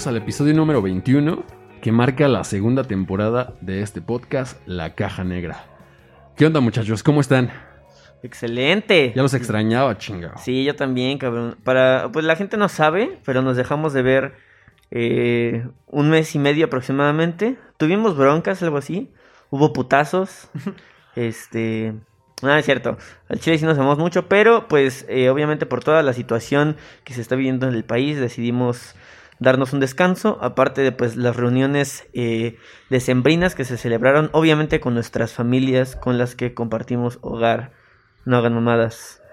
Bienvenidos al episodio número 21 que marca la segunda temporada de este podcast, La Caja Negra. ¿Qué onda muchachos? ¿Cómo están? Excelente. Ya los extrañaba, chingado. Sí, yo también, cabrón. Para, pues la gente no sabe, pero nos dejamos de ver eh, un mes y medio aproximadamente. Tuvimos broncas, algo así. Hubo putazos. este. Nada, es cierto. Al Chile sí nos amamos mucho, pero pues eh, obviamente por toda la situación que se está viviendo en el país decidimos darnos un descanso, aparte de pues las reuniones eh, decembrinas que se celebraron obviamente con nuestras familias con las que compartimos hogar. No hagan mamadas.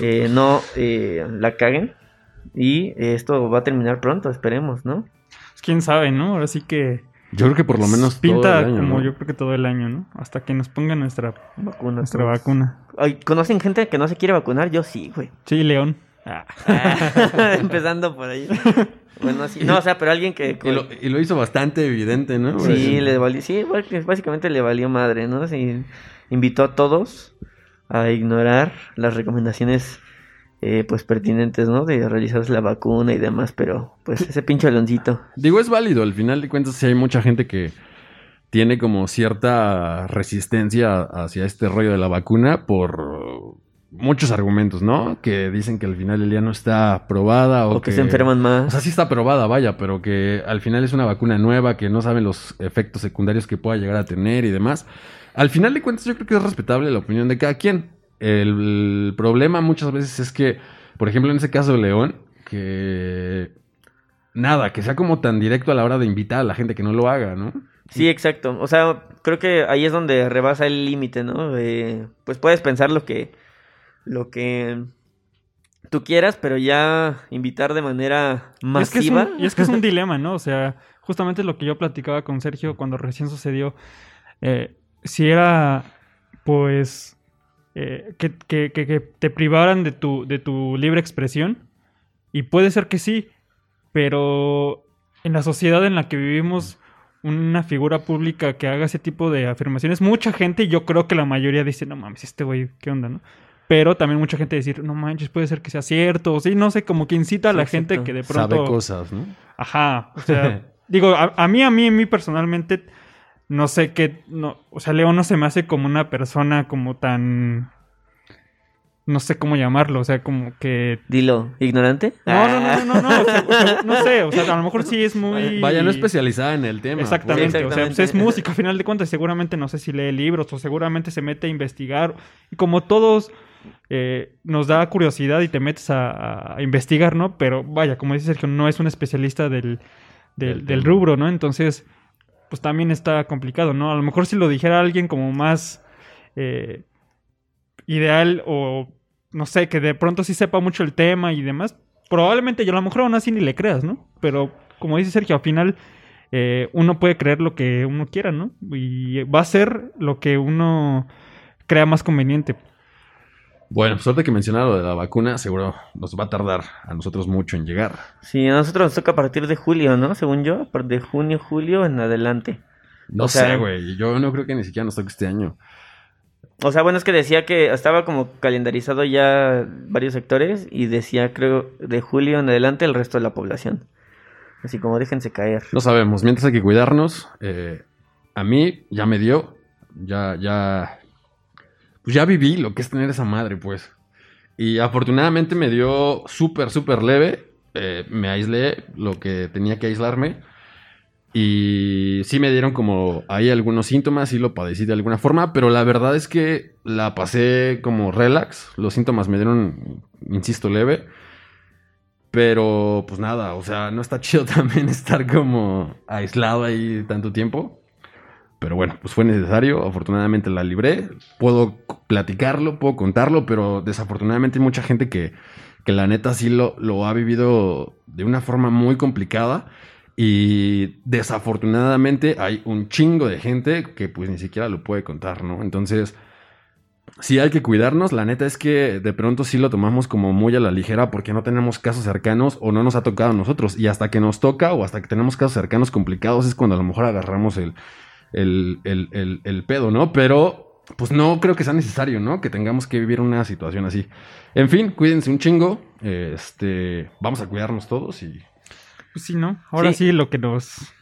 Eh, no eh, la caguen. Y esto va a terminar pronto, esperemos, ¿no? Pues, quién sabe, ¿no? Ahora sí que Yo creo que por lo menos pinta todo el año, como ¿no? yo creo que todo el año, ¿no? Hasta que nos pongan nuestra, Vacuna. nuestra todos. vacuna. Ay, ¿Conocen gente que no se quiere vacunar? Yo sí, güey. Sí, León. Ah. Empezando por ahí. Bueno. No, o sea, pero alguien que... Y lo, y lo hizo bastante evidente, ¿no? Sí, le valió, sí, básicamente le valió madre, ¿no? Sí, invitó a todos a ignorar las recomendaciones eh, pues pertinentes, ¿no? De realizarse la vacuna y demás, pero pues ese pinche aloncito. Digo, es válido. Al final de cuentas, sí hay mucha gente que tiene como cierta resistencia hacia este rollo de la vacuna por muchos argumentos, ¿no? Que dicen que al final el día no está probada o, O que se enferman O más. sea, sí está probada, vaya, pero que al final es una vacuna nueva, que no saben los efectos secundarios que pueda llegar a tener y demás. Al final de cuentas, yo creo que es respetable la opinión de cada quien. El, problema muchas veces es que, por ejemplo, en ese caso de León, que nada, que sea como tan directo a la hora de invitar a la gente que no lo haga, ¿no? Sí, exacto. O sea, creo que ahí es donde rebasa el límite, ¿no? Pues puedes pensar lo que, lo que tú quieras, pero ya invitar de manera Y es que es masiva. un- y es que es un dilema, ¿no? O sea, justamente lo que yo platicaba con Sergio cuando recién sucedió. eh, si era, pues, eh, que, que- que- que te privaran de tu, de tu libre expresión. Y puede ser que sí, pero en la sociedad en la que vivimos, una figura pública que haga ese tipo de afirmaciones, mucha gente, yo creo que la mayoría dice, no mames, este güey, ¿qué onda, no? Pero también mucha gente decir, no manches, puede ser que sea cierto, o sí, no sé, como que incita a la exacto. gente que de pronto... Sabe cosas, ¿no? Ajá, o sea, digo, a, a mí, a mí, a mí personalmente, no sé qué, no, o sea, León no se me hace como una persona como tan, no sé cómo llamarlo, o sea, como que... Dilo, ¿ignorante? No, no, no, no, no, no, o sea, o sea, no sé, o sea, a lo mejor sí es muy... Vaya, no especializada en el tema. Exactamente, Sí, o sea, pues es música, a final de cuentas, seguramente no sé si lee libros o seguramente se mete a investigar. Y como todos eh, nos da curiosidad y te metes a, a investigar, ¿no? Pero vaya, como dice Sergio, no es un especialista del, rubro, ¿no? Entonces, pues también está complicado, ¿no? A lo mejor si lo dijera alguien como más eh, ideal o no sé, que de pronto sí sepa mucho el tema y demás, probablemente yo a lo mejor aún así ni le creas, ¿no? Pero como dice Sergio, al final eh, uno puede creer lo que uno quiera, ¿no? Y va a ser lo que uno crea más conveniente. Bueno, suerte que mencionar lo de la vacuna, seguro nos va a tardar a nosotros mucho en llegar. Sí, a nosotros nos toca a partir de julio, ¿no? Según yo, de junio, julio en adelante. No O sé, güey. Yo no creo que ni siquiera nos toque este año. O sea, bueno, es que decía que estaba como calendarizado ya varios sectores y decía, creo, de julio en adelante el resto de la población. Así como déjense caer. No sabemos. Mientras hay que cuidarnos. eh, a mí ya me dio. Ya, ya. Pues ya viví lo que es tener esa madre, pues. Y afortunadamente me dio súper, súper leve. eh, me aislé lo que tenía que aislarme. Y sí me dieron como ahí algunos síntomas, sí lo padecí de alguna forma, pero la verdad es que la pasé como relax. Los síntomas me dieron, insisto, leve. Pero pues nada, o sea, no está chido también estar como aislado ahí tanto tiempo. Pero bueno, pues fue necesario. Afortunadamente la libré. Puedo platicarlo, puedo contarlo, pero desafortunadamente hay mucha gente que, que la neta sí lo, lo ha vivido de una forma muy complicada. Y desafortunadamente hay un chingo de gente que pues ni siquiera lo puede contar, ¿no? Entonces, sí hay que cuidarnos. La neta es que de pronto sí lo tomamos como muy a la ligera porque no tenemos casos cercanos o no nos ha tocado a nosotros. Y hasta que nos toca o hasta que tenemos casos cercanos complicados es cuando a lo mejor agarramos el, el, el, el, el pedo, ¿no? Pero pues no creo que sea necesario, ¿no? Que tengamos que vivir una situación así. En fin, cuídense un chingo. Este, vamos a cuidarnos todos y Pues sí, ¿no? Ahora Sí. sí, lo que nos...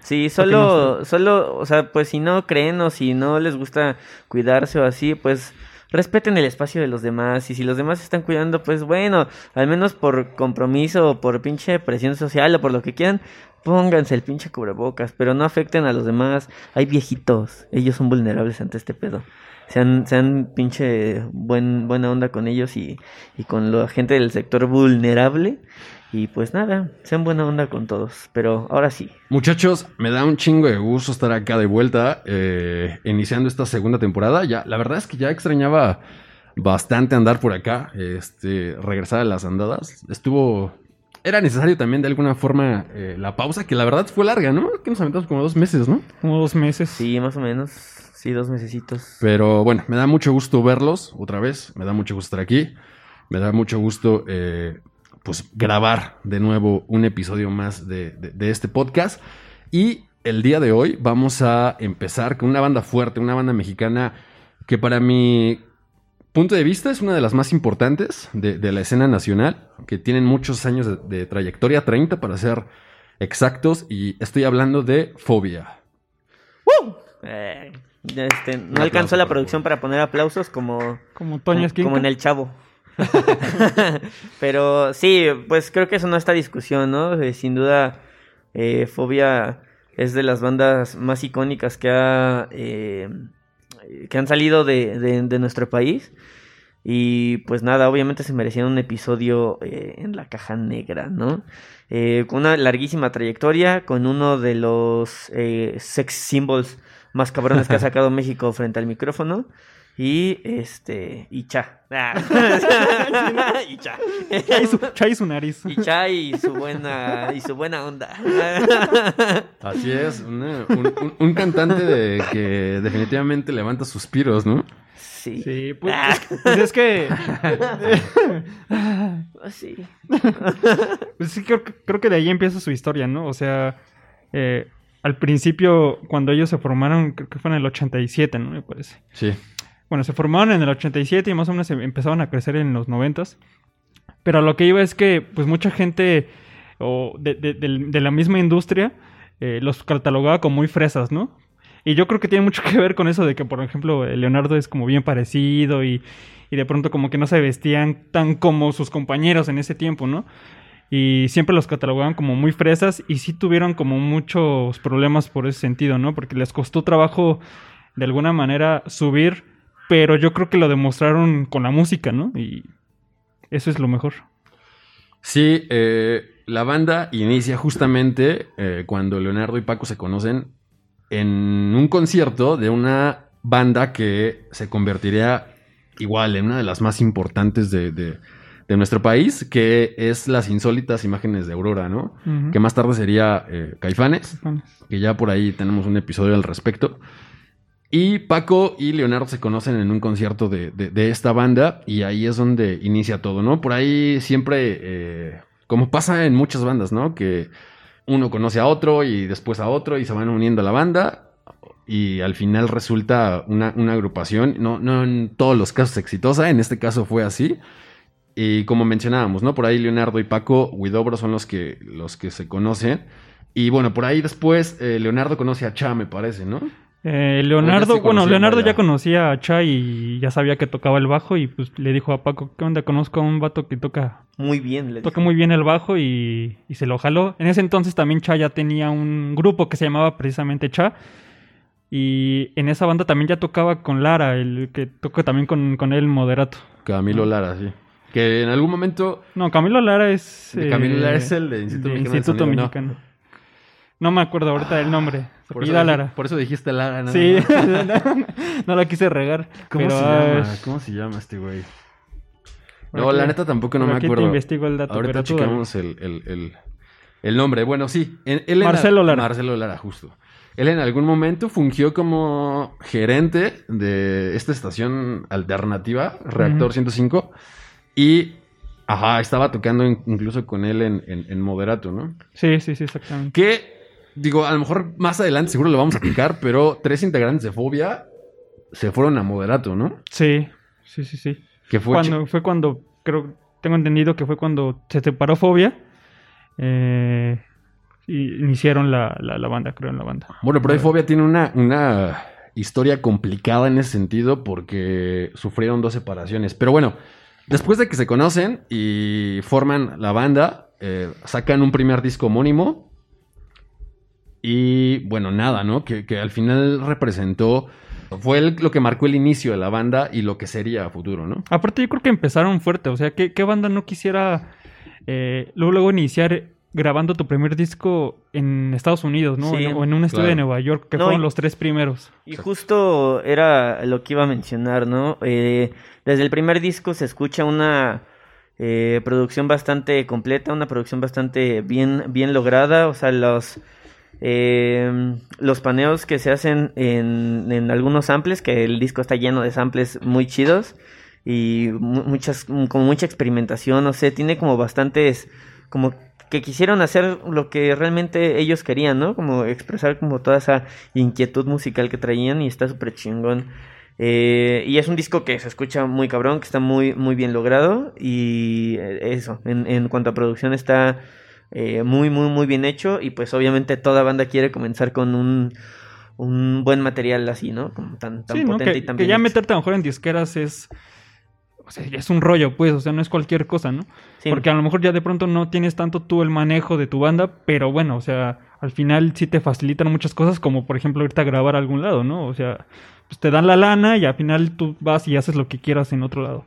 Sí, solo, solo, o sea, pues si no creen o si no les gusta cuidarse o así, pues respeten el espacio de los demás. Y si los demás se están cuidando, pues bueno, al menos por compromiso o por pinche presión social o por lo que quieran, pónganse el pinche cubrebocas, pero no afecten a los demás. Hay viejitos, ellos son vulnerables ante este pedo. Sean, sean pinche buen, buena onda con ellos y, y con la gente del sector vulnerable. Y pues nada, sean buena onda con todos. Pero ahora sí, Muchachos, me da un chingo de gusto estar acá de vuelta, eh, iniciando esta segunda temporada. Ya, la verdad es que ya extrañaba bastante andar por acá, este, regresar a las andadas. Estuvo, era necesario también de alguna forma eh, la pausa, que la verdad fue larga, ¿no? Que nos aventamos como dos meses, ¿no? Como dos meses. sí, más o menos. Sí, dos mesecitos. Pero bueno, me da mucho gusto verlos otra vez, me da mucho gusto estar aquí, me da mucho gusto eh, pues grabar de nuevo un episodio más de, de- de este podcast. Y el día de hoy vamos a empezar con una banda fuerte, una banda mexicana que para mi punto de vista es una de las más importantes de, de la escena nacional, que tienen muchos años de, de trayectoria, 30 para ser exactos, y estoy hablando de Fobia. Eh, ya, este, no aplauso, alcanzó la producción para poner aplausos como, Como Toño como, como en el chavo. Pero sí, pues creo que eso no está discusión, ¿no? Eh, sin duda, eh, Fobia es de las bandas más icónicas que ha eh, que han salido de, de- de nuestro país. Y pues nada, obviamente se merecían un episodio eh, en la caja negra, ¿no? Eh, con una larguísima trayectoria, con uno de los eh, sex symbols más cabrones que ha sacado México frente al micrófono. Y este. Y cha. Ah. y cha. Su, chai su nariz. y cha y su buena. Y su buena onda. Así es, una- un, un- un cantante de que definitivamente levanta suspiros, ¿no? Sí. Sí, pues, es que- pues es que... Sí. Pues sí, creo, que- creo que de ahí empieza su historia, ¿no? O sea, eh, al principio, cuando ellos se formaron, creo que fue en el 87, ¿no? Me parece. Sí. Bueno, se formaron en el 87 y más o menos em- empezaron a crecer en los 90. Pero lo que iba es que, pues, mucha gente o de, de- del- de la misma industria eh, los catalogaba como muy fresas, ¿no? Y yo creo que tiene mucho que ver con eso de que, por ejemplo, Leonardo es como bien parecido y, y de pronto como que no se vestían tan como sus compañeros en ese tiempo, ¿no? Y siempre los catalogaban como muy fresas y sí tuvieron como muchos problemas por ese sentido, ¿no? Porque les costó trabajo de alguna manera subir, pero yo creo que lo demostraron con la música, ¿no? Y eso es lo mejor. Sí, eh, la banda inicia justamente eh, cuando Leonardo y Paco se conocen en un concierto de una banda que se convertiría igual en una de las más importantes de, de- de nuestro país, que es las insólitas imágenes de Aurora, ¿no? Que más tarde sería eh, Caifanes. Que ya por ahí tenemos un episodio al respecto. Y Paco y Leonardo se conocen en un concierto de, de- esta banda y ahí es donde inicia todo, ¿no? Por ahí siempre, eh, como pasa en muchas bandas, ¿no? Que uno conoce a otro y después a otro y se van uniendo a la banda y al final resulta una, una agrupación, no, no en todos los casos exitosa, en este caso fue así. Y como mencionábamos, ¿no? Por ahí Leonardo y Paco Huidobro son los que, los que se conocen. Y bueno, por ahí después eh, Leonardo conoce a Cha, me parece, ¿no? Eh, ya Leonardo, bueno, Leonardo ya conocía a Cha y ya sabía que tocaba el bajo y pues le dijo a Paco, ¿qué onda? Conozco a un vato que toca, Muy bien, le toca dijo. muy bien el bajo y, y se lo jaló. En ese entonces también Cha ya tenía un grupo que se llamaba precisamente Cha y en esa banda también ya tocaba con Lara, el que toca también con, con él Moderato. Camilo Lara, sí. Que en algún momento. No, Camilo Lara es... Camilo eh, Lara es el de Instituto de Mexicano. No me acuerdo ahorita del nombre. Se Por eso, Lara. por eso dijiste Lara, ¿no? Sí, no la quise regar. ¿Cómo pero, se ah, llama? ¿Cómo se llama este güey? No, la neta tampoco no me te acuerdo. investigo el dato, Ahorita checamos el, el, el, el nombre. Bueno, sí. él Marcelo Lara. Marcelo Lara, justo. Él en algún momento fungió como gerente de esta estación alternativa, Reactor Ujú. 105. Y, ajá, estaba tocando in- incluso con él en, en, en Moderato, ¿no? Sí, sí, sí, exactamente. Que, digo, a lo mejor más adelante seguro lo vamos a tocar, pero tres integrantes de Fobia se fueron a Moderato, ¿no? Sí, sí, sí, sí. Que fue Cuando, fue cuando, creo, tengo entendido que fue cuando se separó Fobia. Eh, y iniciaron la, la, la banda, creo, en la banda. Bueno, pero ahí Fobia tiene una, una historia complicada en ese sentido porque sufrieron dos separaciones. Pero bueno, después de que se conocen y forman la banda, eh, sacan un primer disco homónimo. Y bueno, nada, ¿no? Que, que al final representó, fue el- lo que marcó el inicio de la banda y lo que sería a futuro, ¿no? Aparte, yo creo que empezaron fuerte. O sea, ¿qué, qué banda no quisiera eh, luego, luego iniciar grabando tu primer disco en Estados Unidos, ¿no? Sí, o en un estudio claro. de Nueva York, que No, fueron y- los tres primeros. Y justo era lo que iba a mencionar, ¿no? Eh, desde el primer disco se escucha una eh, producción bastante completa, una producción bastante bien, bien lograda. O sea, los, eh, los paneos que se hacen en, en algunos samples, que el disco está lleno de samples muy chidos y mu- muchas, como mucha experimentación, no sé, tiene como bastantes, como que quisieron hacer lo que realmente ellos querían, ¿no? Como expresar como toda esa inquietud musical que traían y está súper chingón. Eh, y es un disco que se escucha muy cabrón, que está muy, muy bien logrado y eh, eso, en cuanto a producción está eh, muy, muy, muy bien hecho y pues obviamente toda banda quiere comenzar con un, un buen material así, ¿no? Como tan, tan Sí, ¿no? potente Que, y tan que bien ya hecho. meterte a lo mejor en disqueras es... O sea, ya es un rollo, pues, o sea, no es cualquier cosa, ¿no? Sí. Porque a lo mejor ya de pronto no tienes tanto tú el manejo de tu banda, pero bueno, o sea, al final sí te facilitan muchas cosas, como por ejemplo irte a grabar a algún lado, ¿no? O sea, pues te dan la lana y al final tú vas y haces lo que quieras en otro lado.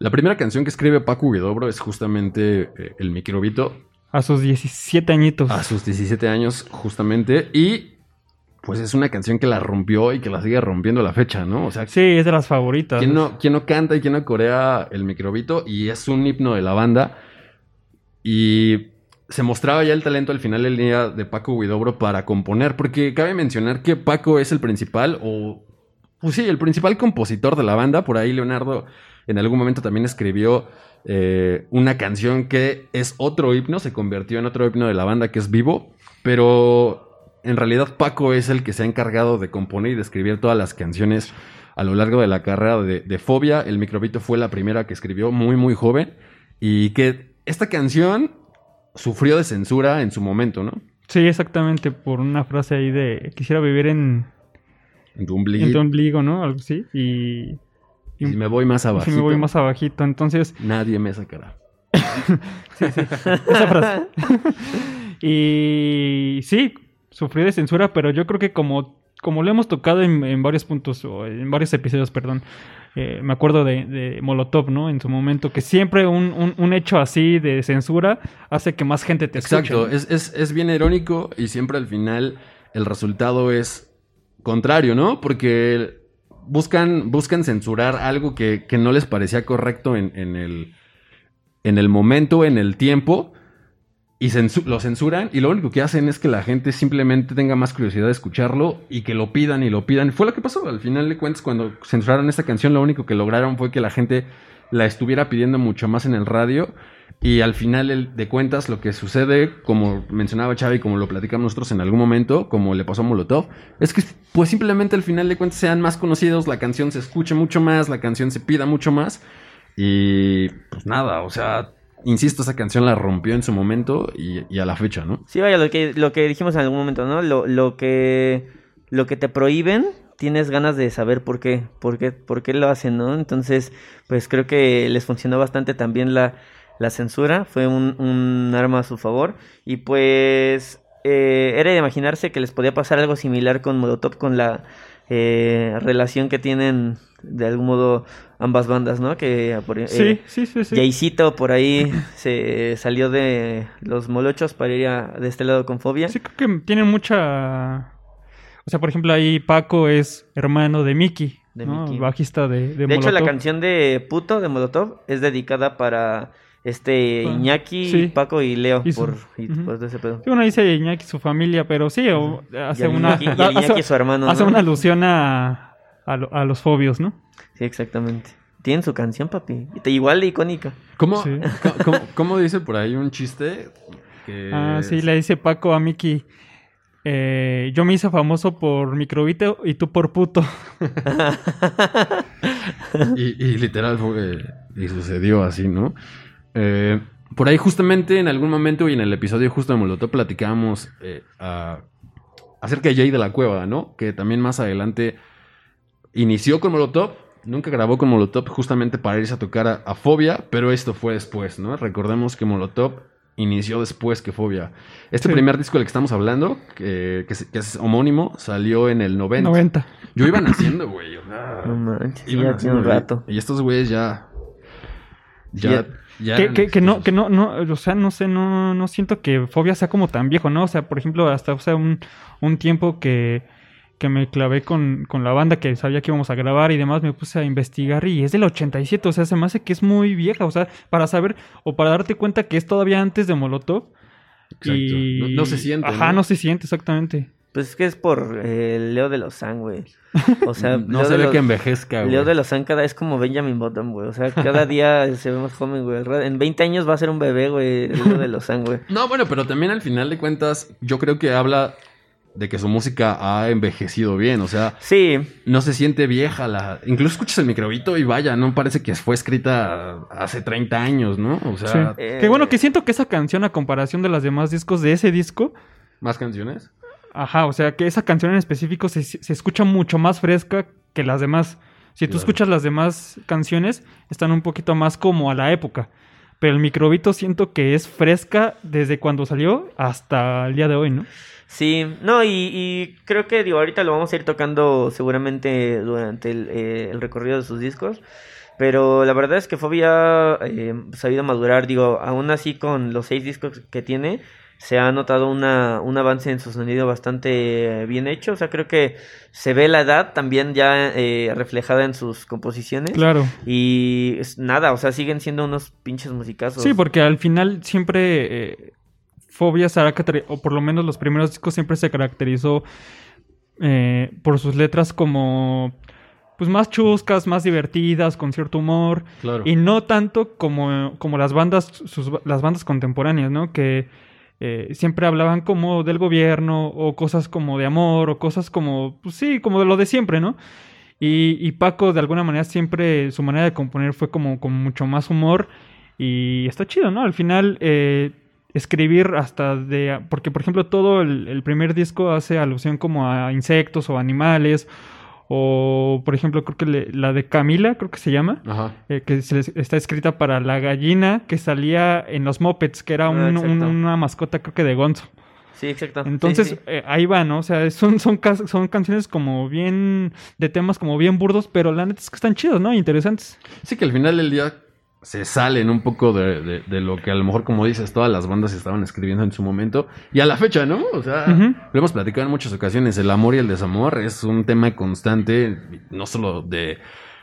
La primera canción que escribe Paco Guidobro es justamente eh, El Microbito, A sus 17 añitos. a sus 17 años justamente, y pues es una canción que la rompió y que la sigue rompiendo a la fecha, ¿no? O sea, Sí, es de las favoritas. ¿quién no, quién no canta y quién no corea El Microbito? Y es un himno de la banda. Y se mostraba ya el talento al final del día de Paco Guidobro para componer, porque cabe mencionar que Paco es el principal, o pues sí, el principal compositor de la banda. Por ahí Leonardo en algún momento también escribió eh, una canción que es otro himno, se convirtió en otro himno de la banda que es Vivo, pero en realidad Paco es el que se ha encargado de componer y de escribir todas las canciones a lo largo de la carrera de, de Fobia. El Microbito fue la primera que escribió muy, muy joven y que esta canción sufrió de censura en su momento, ¿no? Sí, exactamente, por una frase ahí de quisiera vivir en, En tu en ombliguito. tu ombligo, ¿no? Algo así. Y, Y si me voy más abajo, si me voy más abajito. Entonces, nadie me sacará. esa frase. y sí, sufrió de censura, pero yo creo que como, como lo hemos tocado en, en varios puntos, o en varios episodios, perdón, eh, me acuerdo de, de Molotov, ¿no? En su momento, que siempre un, un- un hecho así de censura hace que más gente te escuche. Exacto, ¿no? es, es- es bien irónico y siempre al final el resultado es contrario, ¿no? Porque buscan, buscan censurar algo que, que no les parecía correcto en, en el, en el momento, en el tiempo, y lo censuran y lo único que hacen es que la gente simplemente tenga más curiosidad de escucharlo y que lo pidan y lo pidan. Fue lo que pasó, al final de cuentas cuando censuraron esta canción lo único que lograron fue que la gente la estuviera pidiendo mucho más en el radio y al final de cuentas lo que sucede, como mencionaba Xavi, como lo platicamos nosotros en algún momento, como le pasó a Molotov, es que pues simplemente al final de cuentas sean más conocidos, la canción se escuche mucho más, la canción se pida mucho más y pues nada, o sea, insisto, esa canción la rompió en su momento y, y a la fecha, ¿no? Sí, vaya, lo que, lo que dijimos en algún momento, ¿no? Lo, lo que lo que te prohíben, tienes ganas de saber por qué, por qué, por qué lo hacen, ¿no? Entonces, pues creo que les funcionó bastante también la, la censura, fue un, un arma a su favor. Y pues eh, era de imaginarse que les podía pasar algo similar con Molotov, con la eh, relación que tienen de algún modo ambas bandas, ¿no? Que eh, por- Sí, eh, sí, sí, sí. Jaycito por ahí se salió de los molochos para ir a- de este lado con fobia. Sí, creo que tienen mucha. O sea, por ejemplo, ahí Paco es hermano de Mickey, De ¿no? Mickey. Bajista de, de De hecho, la Molotov. canción de Puto de Molotov es dedicada para este Ah, Iñaki, sí. Paco y Leo. Y su- por, y Ujú. por ese pedo. Sí, bueno, dice Iñaki su familia, pero sí, o- Y hace una. Iñaki, y hace- su hermano, hace ¿no? una alusión a, a, lo- a los fobios, ¿no? Sí, exactamente. Tienen su canción, papi. Igual de icónica. ¿Cómo, Sí. cómo, cómo dice por ahí un chiste? Que Ah, sí, le dice Paco a Mickey. eh, yo me hice famoso por microbito y tú por puto. Y, y literal fue, y sucedió así, ¿no? Eh, por ahí justamente en algún momento y en el episodio justo de Molotov platicábamos eh, a- acerca de Jay de la Cueva, ¿no? Que también más adelante inició con Molotov, nunca grabó con Molotov justamente para irse a tocar a, a Fobia, pero esto fue después, ¿no? Recordemos que Molotov inició después que Fobia. Este Sí. primer disco del que estamos hablando, que, que es, que es homónimo, salió en el 90. 90. Yo iba naciendo, güey. Ah. No manches, Iban ya tiene haciendo un rato. Y estos güeyes ya. Ya. Ya- ya Que, que, que no, que no, no, o sea, no sé, no, no siento que Fobia sea como tan viejo, ¿no? O sea, por ejemplo, hasta hace un, un tiempo que, que me clavé con, con la banda que sabía que íbamos a grabar y demás, me puse a investigar y es del 87, o sea, se me hace que es muy vieja, o sea, para saber o para darte cuenta que es todavía antes de Molotov. Exacto. Y... No, no se siente. Ajá, no se siente, exactamente. Pues es que es por eh, Leo de Lozán, güey. O sea, no Leo se ve que envejezca, güey. Leo de Lozán cada es como Benjamin Button, güey. O sea, cada día se ve más joven, güey. En 20 años va a ser un bebé, güey. Leo de Lozán, güey. No, bueno, pero también al final de cuentas, yo creo que habla de que su música ha envejecido bien. O sea, Sí, no se siente vieja. La... Incluso escuchas el microbito y vaya, no parece que fue escrita hace 30 años, ¿no? O sea, Sí. Eh, Que bueno, que siento que esa canción, a comparación de las demás discos de ese disco, más canciones. Ajá, o sea que esa canción en específico se, se escucha mucho más fresca que las demás. Si tú Claro. escuchas las demás canciones, están un poquito más como a la época. Pero el microbito siento que es fresca desde cuando salió hasta el día de hoy, ¿no? sí. No, y, y creo que, digo, ahorita lo vamos a ir tocando seguramente durante el, eh, el recorrido de sus discos. Pero la verdad es que Fobia ha eh, sabido madurar, digo, aún así con los seis discos que tiene, se ha notado una, un avance en su sonido bastante bien hecho. O sea, creo que se ve la edad también ya eh, reflejada en sus composiciones. Claro. Y es- nada, o sea, siguen siendo unos pinches musicazos. Sí, porque al final siempre eh, Fobia se o por lo menos los primeros discos siempre se caracterizó eh, por sus letras como pues más chuscas, más divertidas, con cierto humor. Claro. Y no tanto como, como las bandas, sus, las bandas contemporáneas, ¿no? Que eh, siempre hablaban como del gobierno, o cosas como de amor, o cosas como, pues sí, como de lo de siempre, ¿no? Y, y Paco, de alguna manera, siempre su manera de componer fue como con mucho más humor. Y está chido, ¿no? Al final, eh, escribir hasta de. Porque, por ejemplo, todo el, el primer disco hace alusión como a insectos o animales. O, por ejemplo, creo que le- la de Camila, creo que se llama Ajá. eh, que se les- está escrita para la gallina que salía en los Muppets, que era Ah, un- exacto. un- una mascota creo que de Gonzo. Sí, exacto. Entonces sí. eh, ahí va, ¿no? O sea, son, son, son canciones como bien, de temas como bien burdos, pero la neta es que están chidos, ¿no? Interesantes. Sí, que al final del día se salen un poco de, de- de lo que a lo mejor, como dices, todas las bandas estaban escribiendo en su momento. Y a la fecha, ¿no? O sea, lo hemos platicado en muchas ocasiones. El amor y el desamor es un tema constante, no solo de,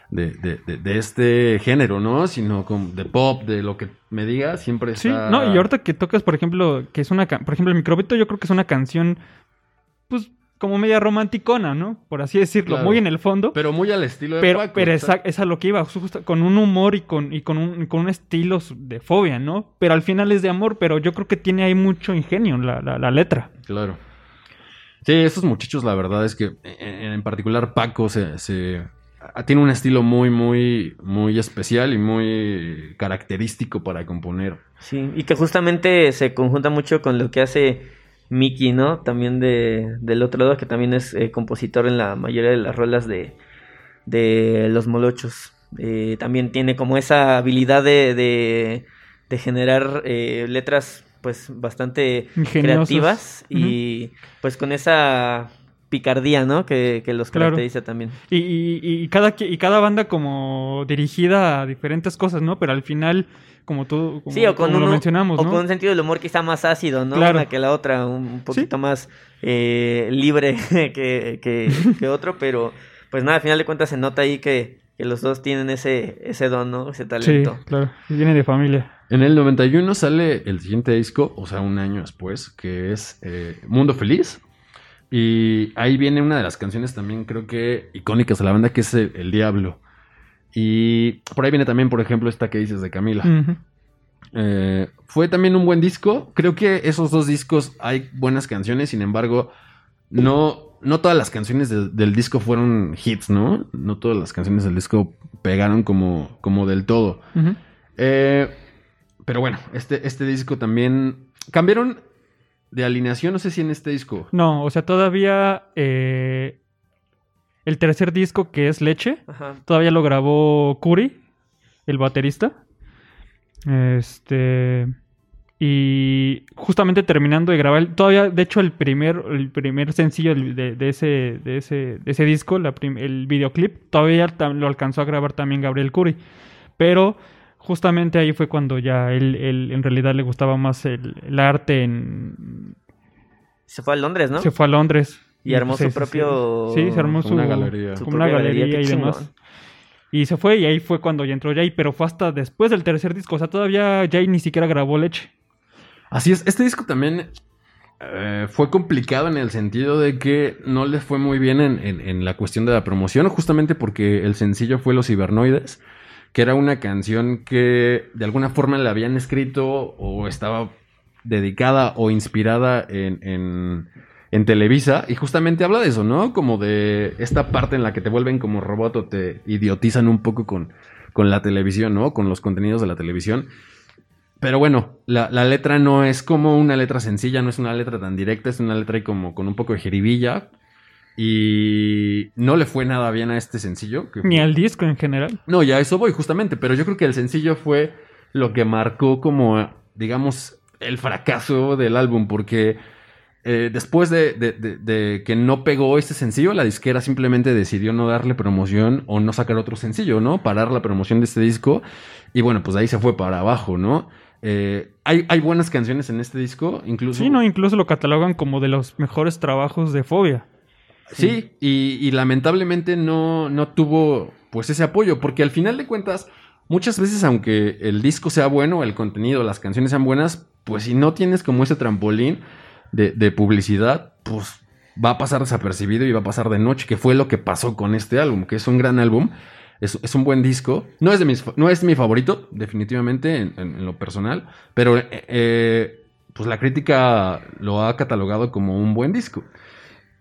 de, este género, ¿no? Sino como de pop, de lo que me digas, siempre Sí, está... no, y ahorita que tocas, por ejemplo, que es una, por ejemplo, el microbito yo creo que es una canción, pues, como media romanticona, ¿no? Por así decirlo, Claro. muy en el fondo. Pero muy al estilo de Pero, Paco, pero esa- es a lo que iba, justo con un humor y con, y con, un, con un estilo de fobia, ¿no? Pero al final es de amor, pero yo creo que tiene ahí mucho ingenio la, la, la letra. Claro. Sí, estos muchachos, la verdad es que en, en particular Paco se, se- a- tiene un estilo muy, muy, muy especial y muy característico para componer. Sí, y que justamente se conjunta mucho con lo que hace Mickey, ¿no? También de, del otro lado, que también es eh, compositor en la mayoría de las rolas de, de Los Molochos. Eh, también tiene como esa habilidad de, de, de generar eh, letras pues bastante creativas y pues con esa picardía, ¿no? Que, que los Claro. caracteriza también. Y, y- y cada, y cada banda como dirigida a diferentes cosas, ¿no? Pero al final, como tú como, Sí, o con, como lo un, mencionamos, o ¿no? con un sentido del humor quizá más ácido, ¿no? Claro. Una que la otra, un, poquito más eh, libre que, que, que otro, pero pues nada, al final de cuentas se nota ahí que, que los dos tienen ese, ese don, ¿no? Ese Sí, talento. claro. Viene de familia. En el 91 sale el siguiente disco, o sea, un año después, que es eh, Mundo Feliz. Y ahí viene una de las canciones también, creo que icónicas de la banda, que es El, El Diablo. Y por ahí viene también, por ejemplo, esta que dices de Camila. Eh, fue también un buen disco. Creo que esos dos discos hay buenas canciones, sin embargo, no, no todas las canciones de- del disco fueron hits, ¿no? No todas las canciones del disco pegaron como, como del todo. Eh, pero bueno, este, este disco también cambiaron de alineación, no sé si en este disco. No, o sea, todavía eh, el tercer disco que es Leche, Ajá. todavía lo grabó Curi, el baterista. Este y justamente terminando de grabar, todavía, de hecho, el primer, el primer sencillo de, de ese, de ese, de ese disco, la prim- el videoclip, todavía lo alcanzó a grabar también Gabriel Curi. Pero justamente ahí fue cuando ya él, él en realidad le gustaba más el, el arte en, Se fue a Londres, ¿no? se fue a Londres. Y armó Sí, su sí, sí. propio- Sí, se armó Como su una galería. Su como una propia galería, y demás. chingón. Y se fue y ahí fue cuando ya entró Jay, pero fue hasta después del tercer disco. O sea, todavía Jay ni siquiera grabó Leche. Así es, este disco también eh, fue complicado en el sentido de que no le fue muy bien en, en- en la cuestión de la promoción, justamente porque el sencillo fue Los Cibernoides, que era una canción que de alguna forma le habían escrito o estaba dedicada o inspirada en, en- Televisa, y justamente habla de eso, ¿no? Como de esta parte en la que te vuelven como robot o te idiotizan un poco con, con la televisión, ¿no? Con los contenidos de la televisión. Pero bueno, la, la letra no es como una letra sencilla, no es una letra tan directa, es una letra como con un poco de jeribilla. Y no le fue nada bien a este sencillo. que Ni al disco en general. No, ya a eso voy justamente, pero yo creo que el sencillo fue lo que marcó como, digamos, el fracaso del álbum, porque eh, después de, de- de- de que no pegó este sencillo, la disquera simplemente decidió no darle promoción o no sacar otro sencillo, ¿no? Parar la promoción de este disco. Y bueno, pues de ahí se fue para abajo, ¿no? Eh, hay, hay buenas canciones en este disco, incluso. Sí, no, incluso lo catalogan como de los mejores trabajos de Fobia. Sí, y, y lamentablemente no, no tuvo pues ese apoyo, porque al final de cuentas, muchas veces aunque el disco sea bueno, el contenido, las canciones sean buenas, pues si no tienes como ese trampolín de, de publicidad, pues va a pasar desapercibido y va a pasar de noche, que fue lo que pasó con este álbum, que es un gran álbum, es, es un buen disco, no es, de mis, no es mi favorito, definitivamente, en, en- en lo personal, pero eh, eh, pues la crítica lo ha catalogado como un buen disco.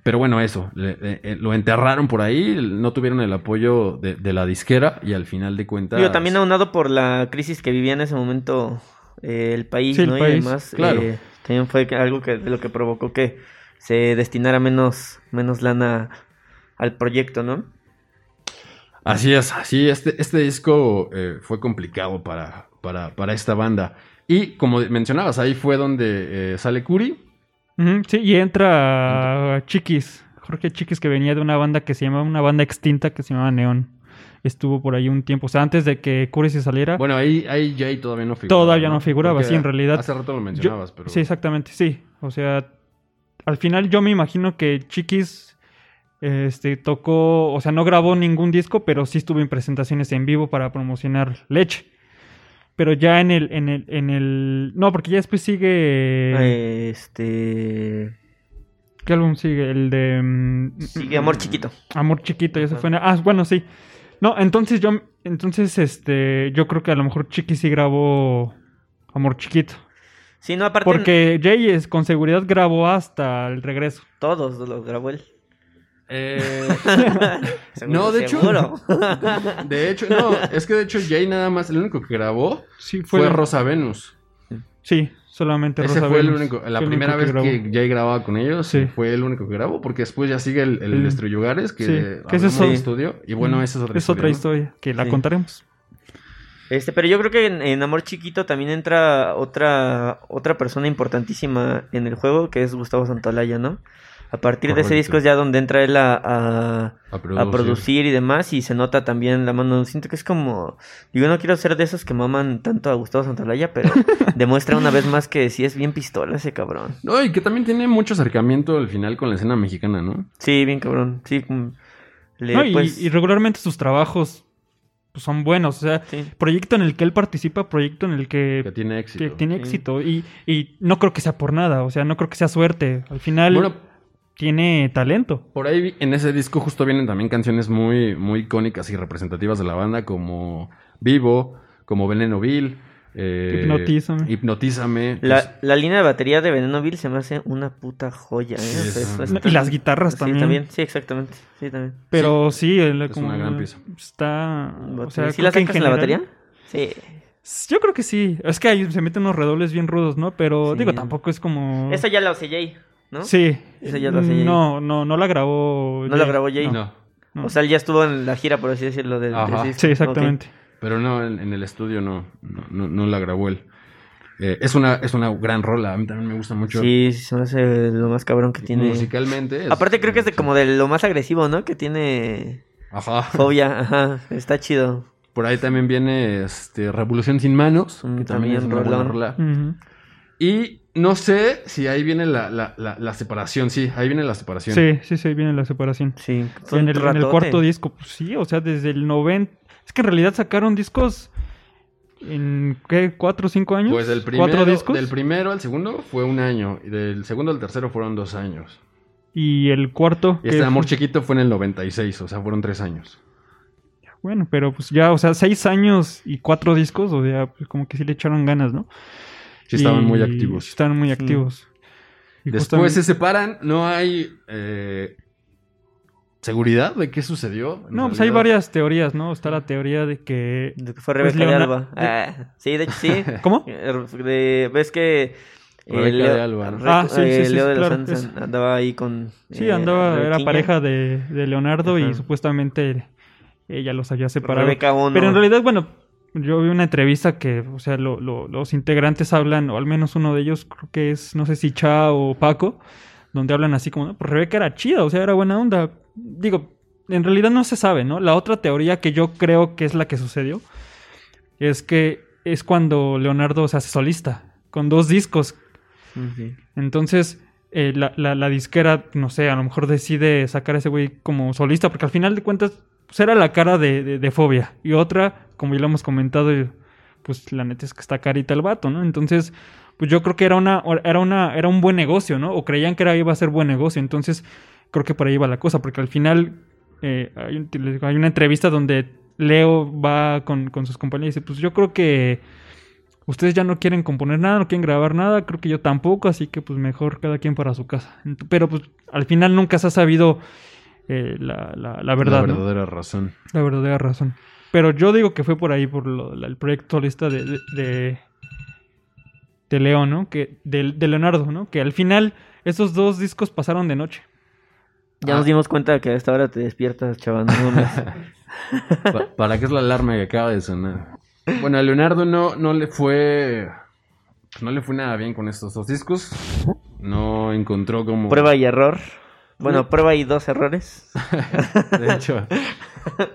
Pero bueno, eso, le- le- eh, lo enterraron por ahí, no tuvieron el apoyo de, de la disquera y al final de cuentas... Digo, también aunado por la crisis que vivía en ese momento eh, el país, Sí, el ¿no? país, y demás, claro. eh, también fue algo que de lo que provocó que se destinara menos, menos lana al proyecto, ¿no? Así es, así este, este disco eh, fue complicado para, para, para esta banda. Y como mencionabas, ahí fue donde eh, sale Curi. Sí, y entra Chiquis. Jorge Chiquis, que venía de una banda que se llamaba, una banda extinta que se llamaba Neón. Estuvo por ahí un tiempo. O sea, antes de que Curi se saliera. Bueno, ahí, ahí Jay todavía no figuraba. Todavía no figuraba, Porque sí, en realidad. Hace rato lo Yo- mencionabas, pero... Sí, exactamente, sí. O sea, al final yo me imagino que Chiquis este, tocó, o sea, no grabó ningún disco, pero sí estuvo en presentaciones en vivo para promocionar Leche. Pero ya en el, en el, en el, no, porque ya después sigue, Este. ¿qué álbum sigue? El de mm, Sigue Amor Chiquito. Amor Chiquito, ya se fue. en- Ah, bueno, sí. No, entonces yo, entonces, este, yo creo que a lo mejor Chiquis sí grabó Amor Chiquito. Sí, no, aparte. Porque Jay es, con seguridad grabó hasta el regreso. Todos los grabó él. Eh, No, de hecho- seguro. de hecho, no, es que de hecho Jay nada más, el único que grabó Sí, fue, fue. Rosa Venus. Sí, Solamente Ese Rosa fue el Venus. único, la Fue el primera único vez grabó. que Jay grababa con ellos, Sí. fue el único que grabó, porque después ya sigue el, el El- Destruyugares, que, Sí, que ese es otro- estudio, y bueno, esa es otra Es otra ¿no? historia que la Sí. contaremos. Este, pero yo creo que en, en Amor Chiquito también entra otra otra persona importantísima en el juego, que es Gustavo Santolaya, ¿no? A partir de ese disco es ya donde entra él a, a, A a producir. y demás, y se nota también la mano. Siento que es como. Digo, no quiero ser de esos que maman tanto a Gustavo Santolaya, pero demuestra una vez más que sí es bien pistola ese cabrón. No, y que también tiene mucho acercamiento al final con la escena mexicana, ¿no? Sí, bien cabrón. Sí, como- le, No, y, pues, y regularmente sus trabajos pues, son buenos. O sea, sí. proyecto en el que él participa, proyecto en el que, Que tiene éxito. que tiene Sí. éxito. Y, y no creo que sea por nada. O sea, no creo que sea suerte. Al final Bueno, tiene talento. por ahí en ese disco justo vienen también canciones muy, muy icónicas y representativas de la banda, como Vivo, como Veneno Vil, eh, Hipnotízame. Hipnotízame. La, pues, la línea de batería de Veneno Bill se me hace una puta joya. ¿eh? Sí, O sea, es eso una- está- Y las guitarras Sí, también. Sí, exactamente. Sí, también. Pero sí, el- es como una gran pieza. está... O sea, ¿Sí la en sacas en la batería? Sí. Yo creo que sí. Es que ahí se meten unos redobles bien rudos, ¿no? Pero Sí. digo, tampoco es como... Esa ya la hace Jay, ¿no? Sí. Esa ya lo hace Jay. No, no, no la grabó. ¿No la grabó Jay? no. no. O sea, él ya estuvo en la gira, por así decirlo, del, Ajá. disco. Sí, exactamente. Pero no, en, en el estudio no, no, no, no la grabó él. Eh, es, una, es una gran rola, a mí también me gusta mucho. Sí, se me hace lo más cabrón que tiene. Musicalmente. es- Aparte creo que es de como de lo más agresivo, ¿no? Que tiene Ajá. fobia. Ajá, está chido. Por ahí también viene este, Revolución sin manos, Mm, que también también es una buena rola. Y no sé si ahí viene la, la, la, la separación, sí, ahí viene la separación. Sí, sí, sí, viene la separación. Sí. Sí, en, el, en el cuarto disco, pues sí, o sea, desde el 90. Es que en realidad sacaron discos en, ¿qué? ¿Cuatro o cinco años? Pues del primero, ¿Cuatro discos? del primero al segundo fue un año, y del segundo al tercero fueron dos años. Y el cuarto. Y este que Amor fue- Chiquito fue en el 96, o sea, fueron tres años. Bueno, pero pues ya, o sea, seis años y cuatro discos, o sea, pues como que sí le echaron ganas, ¿no? Sí, estaban Y- muy activos. Estaban muy Sí. activos. Y Después justamente- se separan, no hay eh, seguridad de qué sucedió. No, pues hay varias teorías, ¿no? Está la teoría de que... De que fue Pues Rebeca de Leona- Alba. Ah, sí, de hecho sí. ¿Cómo? De- ves que eh, Leo, de Alba, Ah, sí, sí, eh, sí, Leo de los claro, Santos es- andaba ahí con Sí, eh, andaba, era pareja de, de Leonardo y supuestamente ella los había separado. Pero en realidad, bueno, yo vi una entrevista que, o sea, lo- lo- los integrantes hablan, o al menos uno de ellos, creo que es, no sé si Cha o Paco, donde hablan así como, no, pues Rebeca era chida, o sea, era buena onda. Digo, en realidad no se sabe, ¿no? La otra teoría que yo creo que es la que sucedió es que es cuando Leonardo se hace solista, con dos discos. Entonces, eh, la, la- la disquera, no sé, a lo mejor decide sacar a ese güey como solista, porque al final de cuentas, pues era la cara de, de- fobia. Y otra, como ya lo hemos comentado, eh, pues la neta es que está carita el vato, ¿no? Entonces, pues yo creo que era una, era una, era un buen negocio, ¿no? O creían que era, iba a ser buen negocio. Entonces, creo que por ahí va la cosa, porque al final eh, hay, hay una entrevista donde Leo va con, con sus compañeros y dice, pues yo creo que ustedes ya no quieren componer nada, no quieren grabar nada, creo que yo tampoco, así que pues mejor cada quien para su casa. Pero pues al final nunca se ha sabido eh, la, la- la verdad, La ¿no? verdadera razón. La verdadera razón. Pero yo digo que fue por ahí, por lo- la- el proyecto solista de, de, de, de Leo, ¿no? Que, de, de Leonardo, ¿no? Que al final esos dos discos pasaron de noche. Ya Ah. nos dimos cuenta que a esta hora te despiertas, chaval. ¿Para qué es la alarma que acaba de sonar? Bueno, a Leonardo no, no le fue. No le fue nada bien con estos dos discos. No encontró como. prueba y error. Bueno, prueba y dos errores. De hecho,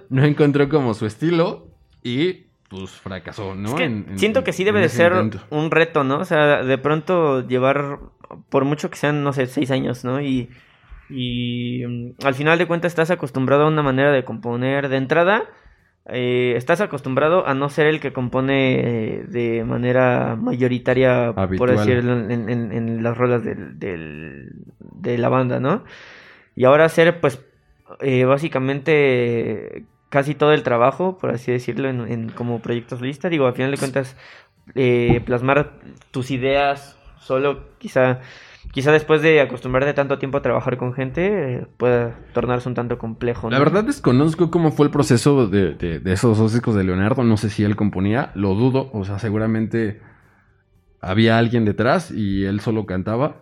no encontró como su estilo y pues fracasó, ¿no? Es que En- en- siento que sí debe de ser intento. un reto, ¿no? O sea, de pronto llevar, por mucho que sean, no sé, seis años, ¿no? Y, y mm, al final de cuentas estás acostumbrado a una manera de componer. De entrada, eh, estás acostumbrado a no ser el que compone eh, de manera mayoritaria, por decirlo, en, en- en las rolas del, del- de la banda, ¿no? Y ahora ser, pues, eh, básicamente casi todo el trabajo, por así decirlo, en, en- como proyecto solista. Digo, al final de cuentas, plasmar tus ideas solo, quizá, quizá después de acostumbrarte tanto tiempo a trabajar con gente, eh, pueda tornarse un tanto complejo. La ¿no? verdad desconozco cómo fue el proceso de, de- de esos dos discos de Leonardo. No sé si él componía, lo dudo. O sea, seguramente había alguien detrás y él solo cantaba.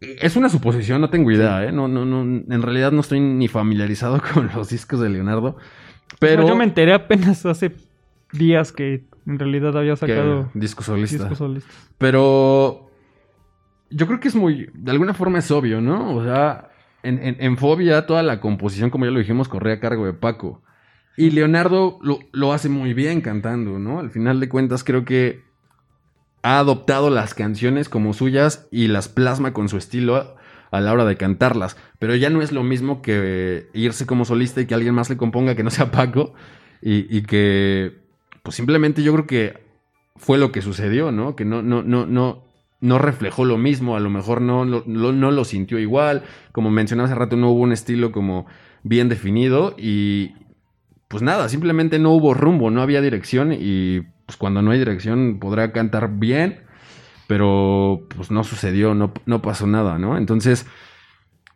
Es una suposición, no tengo idea, ¿eh? No, no, no, en realidad no estoy ni familiarizado con los discos de Leonardo. Pero No, yo me enteré apenas hace días que en realidad había sacado disco solista. discos solistas. Pero yo creo que es muy, de alguna forma es obvio, ¿no? O sea, en, en- en Fobia toda la composición, como ya lo dijimos, corría a cargo de Paco. Y Leonardo lo, lo hace muy bien cantando, ¿no? Al final de cuentas creo que ha adoptado las canciones como suyas y las plasma con su estilo a, a la hora de cantarlas. Pero ya no es lo mismo que irse como solista y que alguien más le componga que no sea Paco. Y, y que, pues simplemente yo creo que fue lo que sucedió, ¿no? Que no, no, no, no, no reflejó lo mismo, a lo mejor no, no lo sintió igual. Como mencionaba hace rato, no hubo un estilo como bien definido y pues nada, simplemente no hubo rumbo, no había dirección y pues cuando no hay dirección podrá cantar bien, pero pues no sucedió, no, no pasó nada, ¿no? Entonces,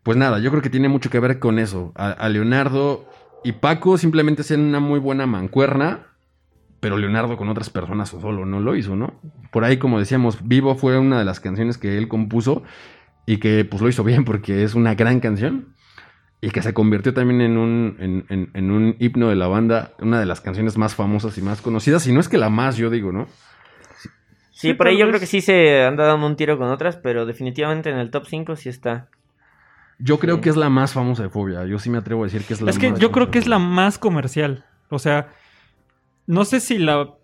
pues nada, yo creo que tiene mucho que ver con eso. A, a Leonardo y Paco simplemente hacían una muy buena mancuerna, pero Leonardo con otras personas o solo no lo hizo, ¿no? Por ahí, como decíamos, Vivo fue una de las canciones que él compuso y que pues lo hizo bien porque es una gran canción y que se convirtió también en un, en, en- en un himno de la banda, una de las canciones más famosas y más conocidas, si no es que la más, yo digo, ¿no? Sí, Sí, por ahí yo creo que sí se anda dando un tiro con otras, pero definitivamente en el top 5 sí está. Yo creo Sí. que es la más famosa de Fobia, yo sí me atrevo a decir que es la Es que más yo creo que es la más comercial. O sea, no sé si la.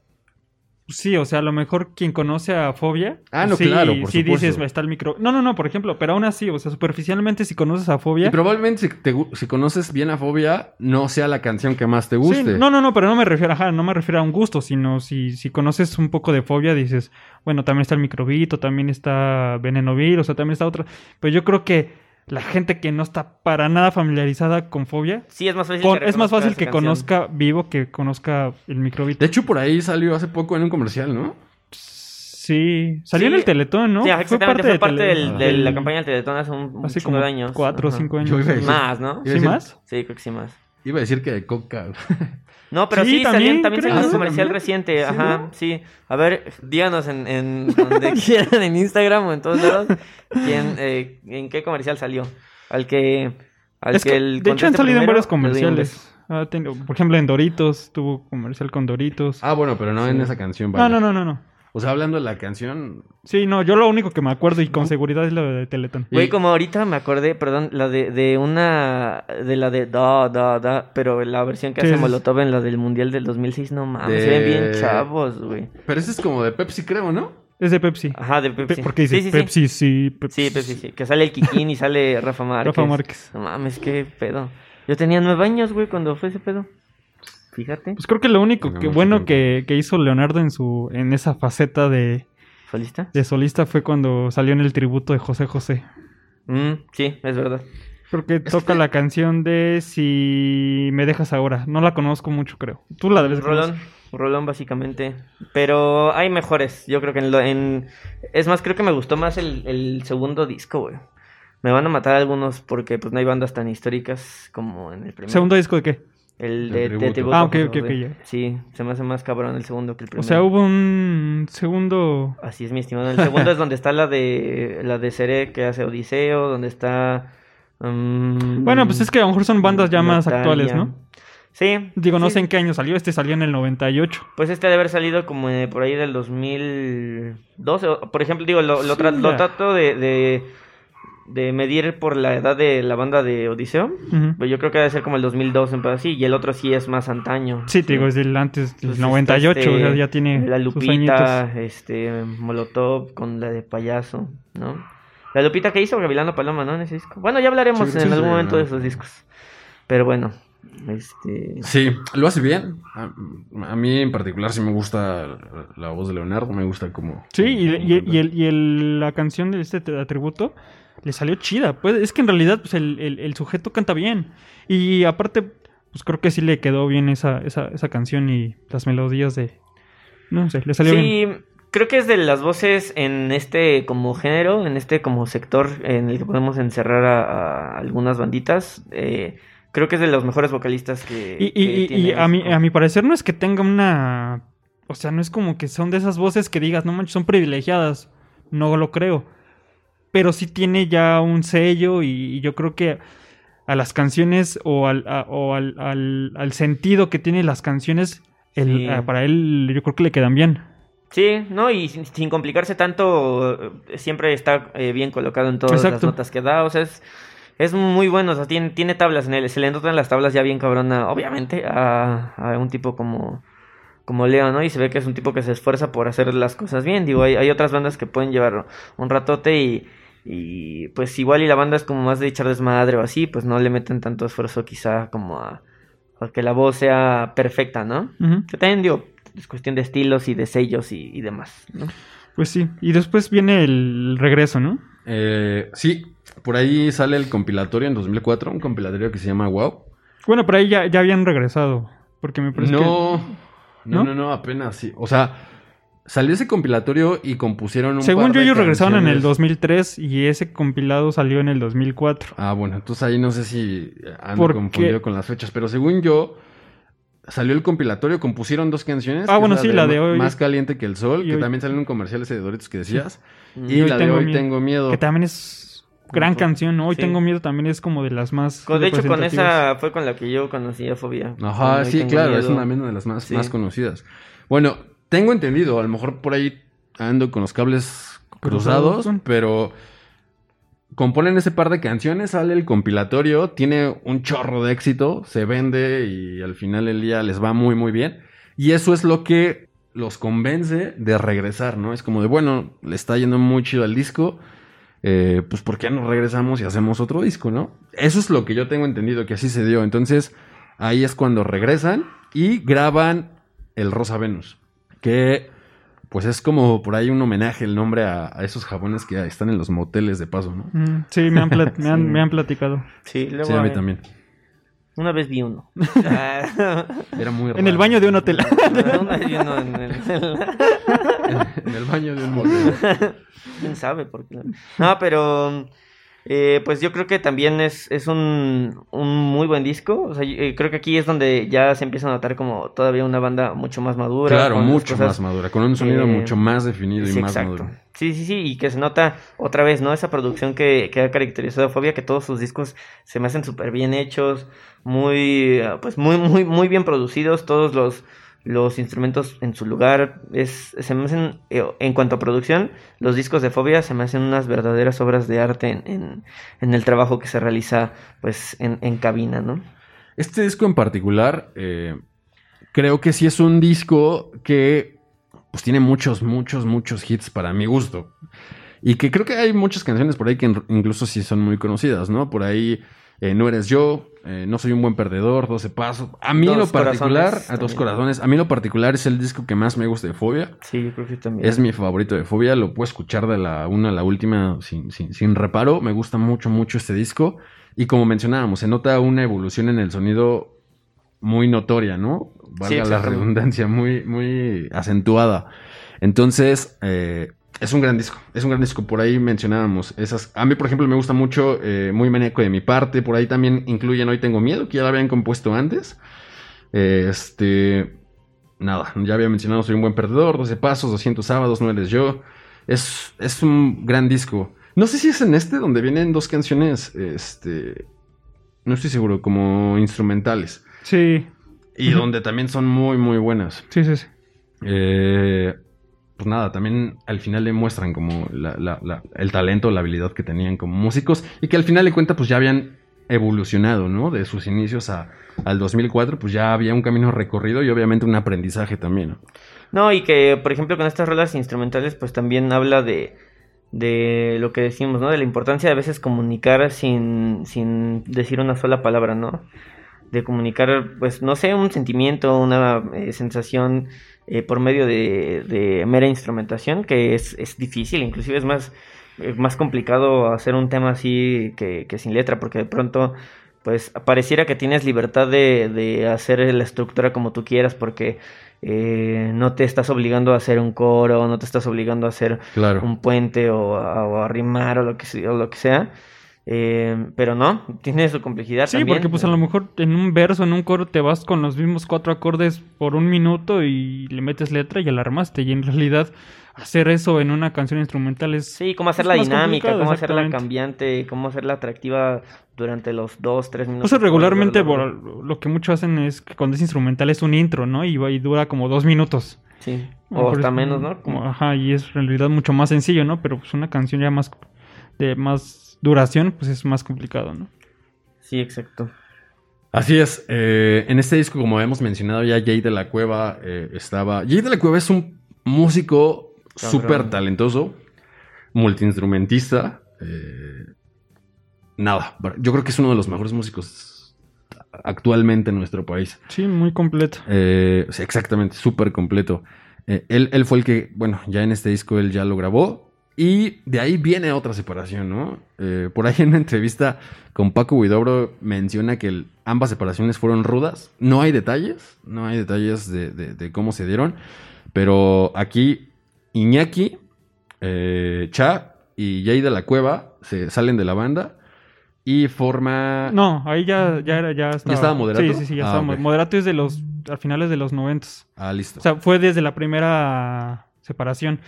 Sí, o sea, a lo mejor quien conoce a Fobia. Ah, no, sí, claro, por sí supuesto. dices, está el micro. No, no, no, por ejemplo, pero aún así, o sea, superficialmente, si conoces a Y Fobia. probablemente si, te si conoces bien a Fobia, no sea la canción que más te Sí, guste. no, no, no, pero no me refiero, ajá, no me refiero a un gusto, sino si, si conoces un poco de fobia, dices, bueno, también está el microbito, también está Venenovir, o sea, también está otra. Pero yo creo que la gente que no está para nada familiarizada con fobia, Sí, es más fácil con- que es más fácil que canción. conozca vivo que conozca el microbito. De hecho, por ahí salió hace poco en un comercial, ¿no? Sí, salió Sí. en el Teletón, ¿no? Sí, exactamente, fue parte, de del- la campaña del Teletón hace un, un Hace como de años. cuatro o cinco años. Yo iba a decir- Más, ¿no? Iba a ¿Sí decir- más? Sí, creo que sí más. Iba a decir que de Coca. No, pero Sí, sí, también salió Ah, un comercial también. reciente, Sí, ajá, ¿no? sí. A ver, díganos en, en donde quieran, en Instagram o en todos lados, quién, eh, en qué comercial salió. Al que, al Es que que, el de hecho, han salido en varios comerciales. Ah, tengo- por ejemplo, en Doritos, tuvo comercial con Doritos. Ah, bueno, pero no en esa canción, no, vaya. no, no, no, no. O sea, hablando de la canción, Sí, no, yo lo único que me acuerdo y con seguridad es lo de Teletón. Güey, como ahorita me acordé, perdón, la de, de una, de la de da, da, da, pero la versión que hace sí. Molotov en la del Mundial del 2006, no mames, De- se ven bien chavos, güey. Pero ese es como de Pepsi, creo, ¿no? Es de Pepsi. Ajá, de Pe- Pepsi. porque dice sí, sí, sí. Pepsi, sí, Pepsi. Sí, Pepsi, sí. Que sale el Kikín y sale Rafa Márquez. Rafa Márquez. No mames, qué pedo. Yo tenía nueve años, güey, cuando fue ese pedo. Fíjate. Pues creo que lo único que bueno que, que hizo Leonardo en su en esa faceta de, ¿Solista? de solista fue cuando salió en el tributo de José José. Mm, sí, es verdad. Creo que toca la canción de Si me dejas ahora. No la conozco mucho, creo. Tú la debes Rolón. conocer. Rolón, básicamente. Pero hay mejores. Yo creo que en, lo- en... Es más, creo que me gustó más el, el segundo disco, güey. Me van a matar algunos porque pues no hay bandas tan históricas como en el primero. ¿Segundo disco de qué? El de, de tributo. tributo Ah, ok, José ok, ok, ya. Sí, se me hace más cabrón el segundo que el primero. O sea, hubo un segundo... Así es, mi estimado. El segundo es donde está la de la de Cere que hace Odiseo, donde está. mm, Bueno, pues es que a lo mejor son bandas ya más Natalia. actuales, ¿no? Sí. Digo, no sí. sé en qué año salió. Este salió en el 98. Pues este debe haber salido como eh, por ahí del 2012. o- Por ejemplo, digo, lo, lo, tra- Sí, lo trato de, de, de medir por la edad de la banda de Odiseo. Pero yo creo que debe ser como el 2002, en así. Y el otro sí es más antaño. Sí, te digo, es del antes del Pues 98, está o sea, este, ya tiene La Lupita, este, Molotov con la de payaso, ¿no? La Lupita que hizo Gavilano Paloma, ¿no? En ese disco. Bueno, ya hablaremos Sí, en sí, algún sí, momento no. de esos discos. Pero bueno, este... Sí, lo hace bien. A, a mí en particular sí me gusta la, la voz de Leonardo, me gusta como... Sí, y, como y- el- y el- la canción de este te- atributo le salió chida. Pues es que en realidad pues, el, el- el sujeto canta bien. Y aparte, pues creo que sí le quedó bien esa, esa, esa canción y las melodías de... No sé, le salió bien. Sí, creo que es de las voces en este como género, en este como sector en el que podemos encerrar a, a algunas banditas. eh, creo que es de los mejores vocalistas que... Y, y- que y- tiene y a, mi, a mi parecer no es que tenga una o sea, no es como que son de esas voces que digas, no manches, son privilegiadas. No lo creo. Pero sí tiene ya un sello y, y yo creo que a las canciones o al, a- o al, al- al sentido que tienen las canciones, el- Sí. para él yo creo que le quedan bien. Sí, no, y sin, sin complicarse tanto, eh, siempre está eh, bien colocado en todas las notas que da, o sea, es, es muy bueno, o sea, tiene, tiene tablas en él, se le notan las tablas ya bien cabrona, obviamente, a, a un tipo como, como Leo, ¿no? Y se ve que es un tipo que se esfuerza por hacer las cosas bien, digo, hay, hay otras bandas que pueden llevar un ratote y, y pues igual y la banda es como más de echar desmadre o así, pues no le meten tanto esfuerzo quizá como a, a que la voz sea perfecta, ¿no? Ujú. Que también digo, es cuestión de estilos y de sellos y, y demás, ¿no? Pues sí. Y después viene el regreso, ¿no? Eh, sí, por ahí sale el compilatorio en 2004, un compilatorio que se llama Wow. Bueno, pero ahí ya, ya habían regresado. Porque me parece No, que... no, ¿No? no, no, apenas sí. O sea, salió ese compilatorio y compusieron un Según par yo, de ellos regresaron en el canciones. 2003 y ese compilado salió en el 2004. Ah, bueno, entonces ahí no sé si Porque- confundido con las fechas, pero según yo, salió el compilatorio, compusieron dos canciones. Ah, bueno, sí, la de hoy- Más caliente que el sol, y que hoy- también salió en un comercial ese de Doritos que decías. Y, la de hoy miedo. tengo miedo. Que también es gran canción, ¿no? Hoy Sí. tengo miedo también es como de las más. Con- de hecho, con esa fue con la que yo conocí a Fobia. Ajá, sí, claro, es Miedo. una una de las más, Sí. más conocidas. Bueno, tengo entendido, a lo mejor por ahí ando con los cables cruzados, Cruzados. pero componen ese par de canciones, sale el compilatorio, tiene un chorro de éxito, se vende y al final del día les va muy, muy bien. Y eso es lo que los convence de regresar, ¿no? Es como de, bueno, le está yendo muy chido al disco, eh, pues ¿por qué no regresamos y hacemos otro disco, no? Eso es lo que yo tengo entendido que así se dio. Entonces, ahí es cuando regresan y graban El Rosa Venus, que pues es como por ahí un homenaje el nombre a, a esos jabones que están en los moteles de paso, ¿no? Mm, sí, me han, plat- me, han, Sí. me han platicado. Sí, luego. Sí, a mí eh, también. Una vez vi uno. Era muy En el raro. baño de un hotel. una vez vi uno en el. en el baño de un motel. ¿Quién sabe por qué? No, pero eh, pues yo creo que también es, es un, un muy buen disco. O sea, yo, eh, creo que aquí es donde ya se empieza a notar como todavía una banda mucho más madura. Claro, mucho cosas- más madura, con un sonido eh, mucho más definido y más exacto. maduro. Sí, sí, sí, y que se nota otra vez, ¿no? Esa producción que, que ha caracterizado a Fobia, que todos sus discos se me hacen súper bien hechos, muy, pues muy, muy, muy bien producidos, todos los, los instrumentos en su lugar. Es, se me hacen, eh, en cuanto a producción, los discos de Fobia se me hacen unas verdaderas obras de arte en, en, el trabajo que se realiza, pues, en, en cabina, ¿no? Este disco en particular, eh, creo que sí es un disco que pues tiene muchos, muchos, muchos hits para mi gusto. Y que creo que hay muchas canciones por ahí que in- incluso sí son muy conocidas, ¿no? Por ahí, eh, No eres yo, eh, No soy un buen perdedor, 12 pasos. A mí lo particular, a dos también. corazones, a mí lo particular es el disco que más me gusta de Fobia. Sí, yo creo que también. Es mi favorito de Fobia, lo puedo escuchar de la una a la última sin, sin, sin reparo. Me gusta mucho, mucho este disco. Y como mencionábamos, se nota una evolución en el sonido muy notoria, ¿no? Valga la redundancia, muy, muy acentuada. Entonces, eh, es un gran disco. Es un gran disco. Por ahí mencionábamos esas. A mí, por ejemplo, me gusta mucho eh, Muy Maníaco de mi parte. Por ahí también incluyen Hoy Tengo Miedo, que ya la habían compuesto antes. Eh, este. Nada, ya había mencionado Soy un buen perdedor, 12 pasos, 200 sábados, no eres yo. Es, es un gran disco. No sé si es en este donde vienen dos canciones, este, no estoy seguro, como instrumentales. Sí, Y donde también son muy, muy buenas. sí, sí. sí. Eh, pues nada, también al final le muestran como la- la- la- el talento, la habilidad que tenían como músicos y que al final de cuentas pues ya habían evolucionado, ¿no? De sus inicios a, al 2004 pues ya había un camino recorrido y obviamente un aprendizaje también, ¿no? Y que, por ejemplo, con estas rolas instrumentales, pues también habla de, de lo que decimos, ¿no? De la importancia de a veces comunicar sin, sin decir una sola palabra, ¿no? De comunicar, pues, no sé, un sentimiento, una eh, sensación eh, por medio de, de mera instrumentación, que es, es difícil, inclusive es más, eh, más complicado hacer un tema así que, que sin letra, porque de pronto pues pareciera que tienes libertad de, de hacer la estructura como tú quieras porque eh, no te estás obligando a hacer un coro, no te estás obligando a hacer Claro. un puente o a, o a rimar o lo que, o lo que sea. Eh, pero no, tiene su complejidad Sí, también. porque pues a lo mejor en un verso, en un coro, te vas con los mismos cuatro acordes por un minuto y le metes letra y ya la armaste. Y en realidad hacer eso en una canción instrumental es... Sí, cómo hacer es la más dinámica, cómo hacerla cambiante, cómo hacerla atractiva durante los dos, tres minutos. O sea, regularmente Por- lo que muchos hacen es que cuando es instrumental es un intro, ¿no? Y, y dura como dos minutos. Sí, o hasta menos, ¿no? Como- ajá, y es en realidad mucho más sencillo, ¿no? Pero pues una canción ya más de más duración, pues es más complicado, ¿no? Sí, exacto. Así es. eh, en este disco, como hemos mencionado ya, Jay de la Cueva eh, estaba. Jay de la Cueva es un músico súper talentoso, multiinstrumentista. eh, nada, yo creo que es uno de los mejores músicos actualmente en nuestro país. Sí, muy completo. Eh, sí, exactamente, súper completo. Eh, él, él fue el que, bueno, ya en este disco él ya lo grabó. Y de ahí viene otra separación, ¿no? Eh, por ahí en una entrevista con Paco Huidobro menciona que el- ambas separaciones fueron rudas. No hay detalles, no hay detalles de, de- de cómo se dieron. Pero aquí Iñaki, eh, Cha y Jay de la Cueva se salen de la banda y forma... No, ahí ya, ya era, ya estaba. estaba Moderato? Sí, sí, sí, ya Ah, estaba. ok. mo- Moderato es de los, a finales de los noventas. Ah, listo. O sea, fue desde la primera separación.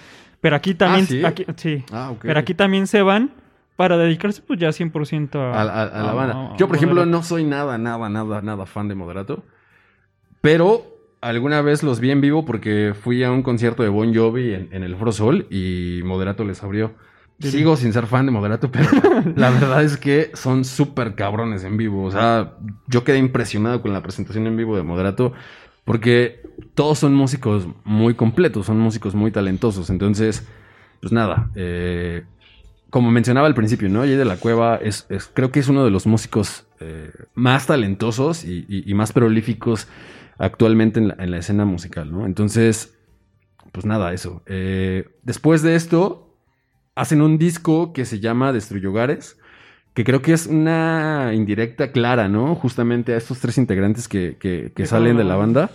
Pero aquí también, ¿sí? aquí, sí. ah. Pero aquí también se van para dedicarse pues ya 100% a, a, a- a la a- banda. a- Yo, por ejemplo, no soy nada, nada, nada, nada fan de Moderato. Pero alguna vez los vi en vivo porque fui a un concierto de Bon Jovi en, en el Foro Sol y Moderato les abrió. Sigo sin ser fan de Moderato, pero la verdad es que son súper cabrones en vivo. O sea, yo quedé impresionado con la presentación en vivo de Moderato porque todos son músicos muy completos, son músicos muy talentosos. Entonces, pues nada, eh, como mencionaba al principio, ¿no? Jay de la Cueva es, creo que es uno de los músicos eh, más talentosos y, más prolíficos actualmente en la, en la escena musical, ¿no? Entonces, pues nada, eso. Eh, después de esto, hacen un disco que se llama Destruye Hogares, que creo que es una indirecta clara, ¿no? Justamente a estos tres integrantes que, que- salen de la banda.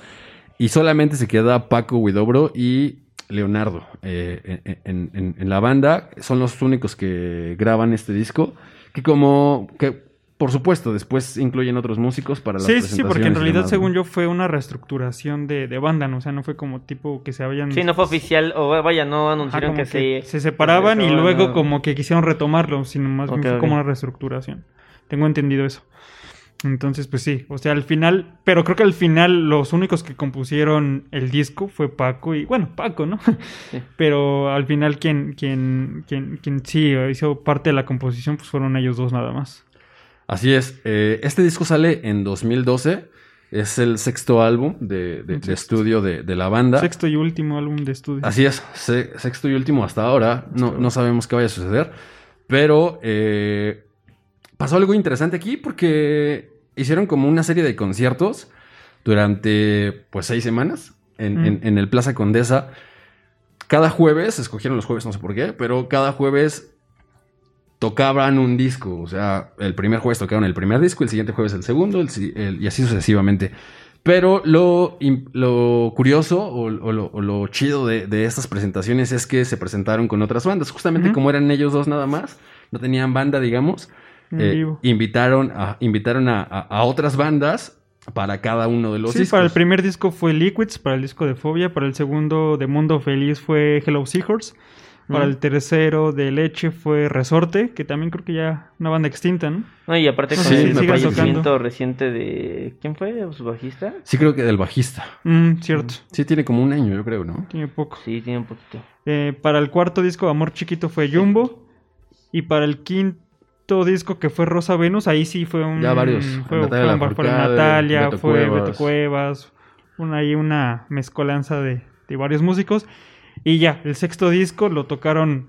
Y solamente se queda Paco Huidobro y Leonardo eh, en- en la banda. Son los únicos que graban este disco. Que como... que por supuesto, después incluyen otros músicos para las Sí, sí, sí, porque en presentaciones realidad, demás, según ¿no? yo, fue una reestructuración de, de banda, ¿no? O sea, no fue como tipo que se habían... Sí, no fue oficial, o vaya, no anunciaron que, que se... se separaban y luego no. como que quisieron retomarlo, sino más bien fue como una reestructuración. Tengo entendido eso. Entonces, pues sí, o sea, al final, pero creo que al final los únicos que compusieron el disco fue Paco y, bueno, Paco, ¿no? Sí. Pero al final quien, quien, quien, quien sí hizo parte de la composición, pues fueron ellos dos nada más. Así es. eh, este disco sale en 2012. Es el sexto álbum de, estudio de, de la banda. Sexto y último álbum de estudio. Así es, se- sexto y último hasta ahora. No, no sabemos qué vaya a suceder. Pero eh, pasó algo interesante aquí porque hicieron como una serie de conciertos durante pues seis semanas en, Mm. en- en el Plaza Condesa. Cada jueves, escogieron los jueves, no sé por qué, pero cada jueves tocaban un disco. O sea, el primer jueves tocaron el primer disco, el siguiente jueves el segundo, el si- el- y así sucesivamente. Pero lo, curioso o, o lo, o lo chido de, de estas presentaciones es que se presentaron con otras bandas. Justamente como eran ellos dos nada más, no tenían banda, digamos. En eh, vivo. invitaron a, invitaron a, a- a otras bandas para cada uno de los sí, discos. para el primer disco fue Liquids, para el disco de Fobia, para el segundo de Mundo Feliz fue Hello Seahorse, para Mm. el tercero de Leche fue Resorte, que también creo que ya una banda extinta, ¿no? No, y aparte con Sí, el fallecimiento reciente de... ¿Quién fue? ¿Su bajista? Sí, creo que del bajista. Mm, cierto, Sí, tiene como un año, yo creo, ¿no? tiene poco. Sí, tiene un poquito. Eh, para el cuarto disco, Amor Chiquito, fue Jumbo. Y para el quinto disco, que fue Rosa Venus, ahí sí fue un. Ya varios. Fue, Natalia fue, fue Natalia, Beto fue Cuevas. Beto Cuevas. Una, ahí una mezcolanza de, de varios músicos. Y ya, el sexto disco lo tocaron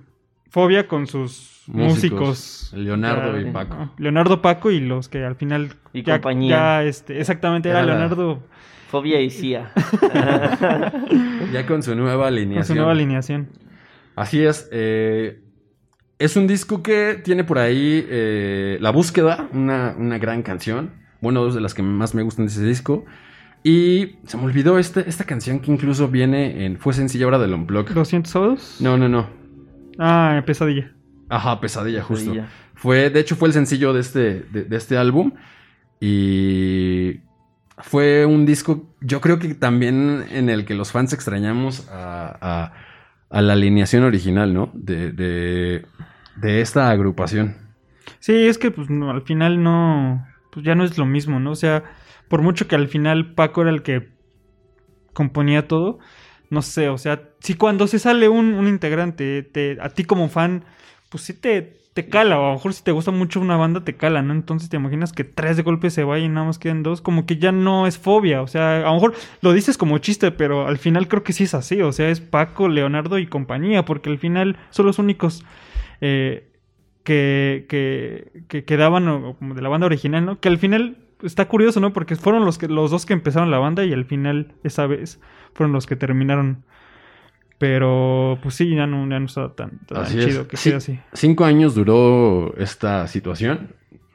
Fobia con sus Músicos, músicos. Leonardo y Paco. ah, Leonardo Paco y los que al final. Y ya, compañía. ya, este, exactamente, era Leonardo Fobia y Cia. Ya con su nueva con su alineación. nueva alineación. Así es. eh, es un disco que tiene por ahí eh, La Búsqueda, una, una gran canción. Bueno, dos de las que más me gustan de ese disco. Y se me olvidó este- esta canción que incluso viene en. Fue sencilla ahora del Unplug. ¿200 sábados? No, no, no. Ah, Pesadilla. Ajá, Pesadilla, justo. Pesadilla. Fue, de hecho, fue el sencillo de este, de, de este álbum. Y fue un disco, yo creo que también en el que los fans extrañamos a, a- a la alineación original, ¿no? De, de, de esta agrupación. Sí, es que pues no, al final no, pues ya no es lo mismo, ¿no? O sea, por mucho que al final Paco era el que componía todo, no sé, o sea, si cuando se sale un, integrante, te, a ti como fan, pues sí te, te cala, o a lo mejor si te gusta mucho una banda, te cala, ¿no? Entonces te imaginas que tres de golpe se vayan y nada más queden dos, como que ya no es fobia, o sea, a lo mejor lo dices como chiste, pero al final creo que sí es así, o sea, es Paco, Leonardo y compañía, porque al final son los únicos... eh, que, que, que quedaban de la banda original, ¿no? Que al final está curioso, ¿no? Porque fueron los, que, los dos que empezaron la banda y al final, esa vez, fueron los que terminaron. Pero, pues sí, ya no, ya no está tan, tan Así es. chido que Sí. sea así. Cinco años duró esta situación.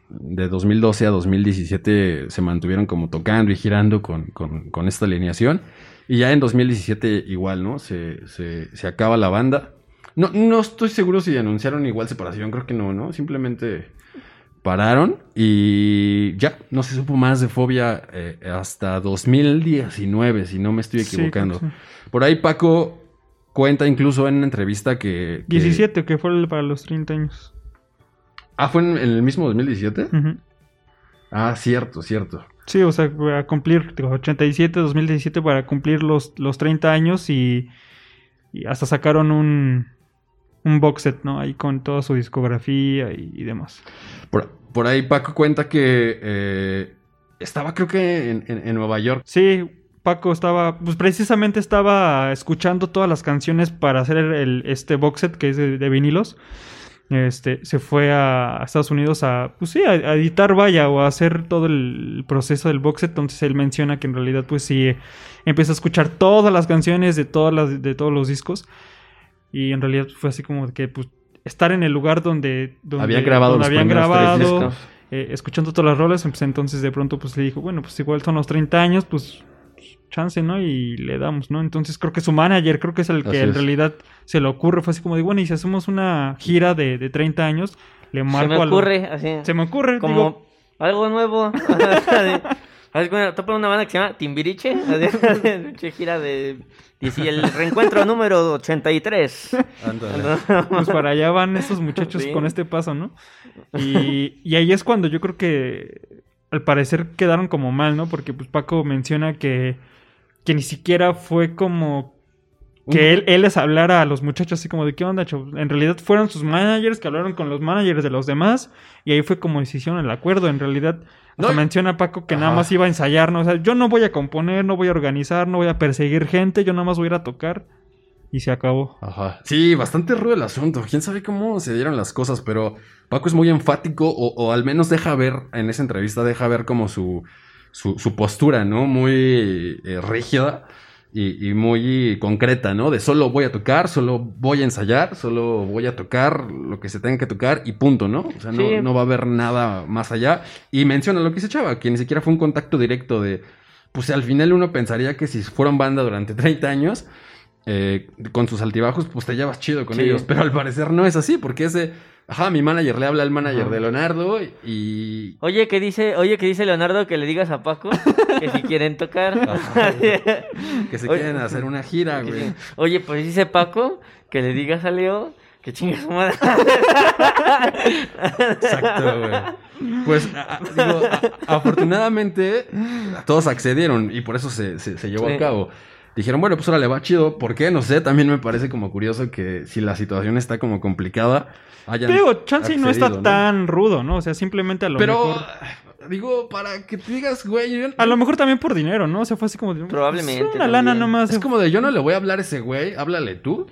De 2012 a 2017 se mantuvieron como tocando y girando con, con- con esta alineación. Y ya en 2017 igual, ¿no? Se, se- se acaba la banda. No, no estoy seguro si anunciaron igual separación, creo que no, ¿no? Simplemente pararon y ya, no se supo más de Fobia eh, hasta 2019, si no me estoy equivocando. sí. Por ahí Paco cuenta incluso en una entrevista que... que- 17, que fue para los 30 años. Ah, ¿fue en, en el mismo 2017? Ujú. Ah, cierto, cierto. Sí, o sea, a cumplir, digo, 87, 2017 para cumplir los, los 30 años y, y hasta sacaron un, un box set, ¿no? Ahí con toda su discografía y, y demás. Por, por ahí Paco cuenta que eh, estaba creo que en, en- en Nueva York. Sí, Paco estaba, pues precisamente estaba escuchando todas las canciones para hacer el, este box set que es de, de vinilos. Este, se fue a Estados Unidos a, pues sí, a, a editar, vaya, o a hacer todo el proceso del box set. Entonces él menciona que en realidad, pues sí, eh, empieza a escuchar todas las canciones de, todas las, de todos los discos. Y en realidad fue así como que, pues, estar en el lugar donde, donde Habían grabado donde los habían grabado, eh, escuchando todas las rolas, pues entonces de pronto pues le dijo, bueno, pues igual son los 30 años, pues chance, ¿no? Y le damos, ¿no? Entonces creo que su manager, creo que es el que Así en es. realidad se le ocurre, fue así como de, bueno, y si hacemos una gira de, de 30 años, le Se marco me a lo- ocurre, así. Se me ocurre, como digo, algo nuevo. Topa una banda que se llama Timbiriche. Así, gira de. Dice el reencuentro número 83. pues para allá van estos muchachos Sí. con este paso, ¿no? Y, y ahí es cuando yo creo que al parecer quedaron como mal, ¿no? Porque pues Paco menciona que, que ni siquiera fue como que él, él les hablara a los muchachos así como de qué onda, chavos? En realidad fueron sus managers que hablaron con los managers de los demás y ahí fue como se hicieron el acuerdo. En realidad, hasta No, y- menciona Paco que nada más iba a ensayar, ¿no? O sea, yo no voy a componer, no voy a organizar, no voy a perseguir gente, yo nada más voy a ir a tocar y se acabó. Ajá. Sí, bastante rudo el asunto. Quién sabe cómo se dieron las cosas, pero Paco es muy enfático, o, o al menos deja ver, en esa entrevista, deja ver como su, su, su postura, ¿no? Muy eh, rígida y, y muy concreta, ¿no? De solo voy a tocar, solo voy a ensayar, solo voy a tocar lo que se tenga que tocar y punto, ¿no? O sea, no, Sí. no va a haber nada más allá. Y menciona lo que se echaba, que ni siquiera fue un contacto directo de. Pues al final uno pensaría que si fueron banda durante 30 años, eh, con sus altibajos, pues te llevas chido con Sí. ellos. Pero al parecer no es así, porque ese. Ajá, mi manager le habla al manager de Leonardo y. Oye, ¿qué dice, oye, ¿qué dice Leonardo que le digas a Paco que si quieren tocar? Que se Oye. quieren hacer una gira, güey. Oye, pues dice Paco que le digas a Leo que chingue su madre. Exacto, güey. Pues, a- digo, a- afortunadamente, todos accedieron y por eso se, se- se llevó Sí. a cabo. Dijeron, bueno, pues ahora le va chido. ¿Por qué? No sé, también me parece como curioso que si la situación está como complicada, hayan. Digo, Chansey no está tan rudo, ¿no? O sea, simplemente a lo Pero, mejor... digo, para que te digas, güey, yo- A lo mejor también por dinero, ¿no? O sea, fue así como de... Probablemente pues, una lana también. nomás. es como de yo no le voy a hablar a ese güey, háblale tú.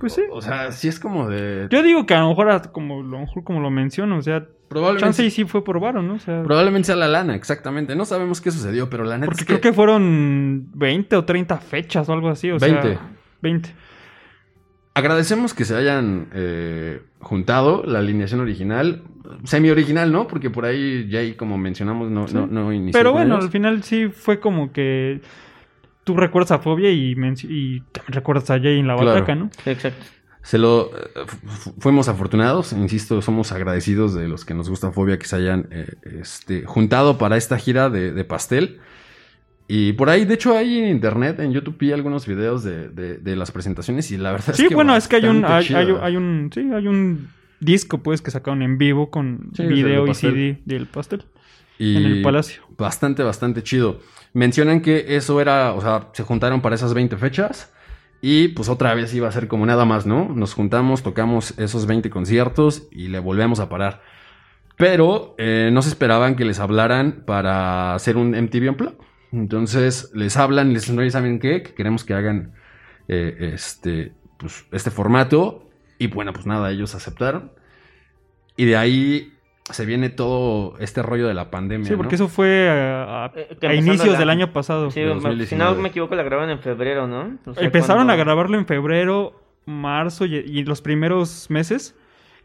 Pues sí. O sea, sí es como de. Yo digo que a lo mejor, como, a lo mejor como lo menciono, o sea, probablemente, Chansey sí fue por varo, ¿no? O sea, probablemente sea la lana, exactamente. No sabemos qué sucedió, pero la neta porque es que, creo que fueron 20 o 30 fechas o algo así, o 20. sea... 20. agradecemos que se hayan eh, juntado la alineación original, semi original, ¿no? Porque por ahí Jay, como mencionamos, no, Sí. no, no inició. Pero bueno, ellos. al final sí fue como que tú recuerdas a Fobia y, y también recuerdas a Jay en la Claro. bataca, ¿no? Exacto. Se lo eh, fu- fuimos afortunados, insisto, somos agradecidos de los que nos gusta Fobia que se hayan eh, este, juntado para esta gira de, de pastel. Y por ahí, de hecho, hay en internet, en YouTube, vi algunos videos de, de- de las presentaciones y la verdad Sí, es que. bueno, es que hay un, hay, hay- hay un, sí, hay un disco, pues, que sacaron en vivo con Sí, video y. CD del pastel Y en el palacio. Bastante, bastante chido. Mencionan que eso era, o sea, se juntaron para esas 20 fechas. Y pues otra vez iba a ser como nada más, ¿no? Nos juntamos, tocamos esos 20 conciertos y le volvemos a parar. Pero eh, no se esperaban que les hablaran para hacer un MTV Unplugged. Entonces les hablan, les dicen, ¿saben qué? Que queremos que hagan eh, este, pues, este formato. Y bueno, pues nada, ellos aceptaron. Y de ahí se viene todo este rollo de la pandemia. Sí, porque ¿no? eso fue a, a- Eh, que a empezando inicios la- del año pasado. Sí, de si 2019. no me equivoco, la grabaron en febrero, ¿no? O sea, Empezaron cuando- a grabarlo en febrero, marzo y, y los primeros meses.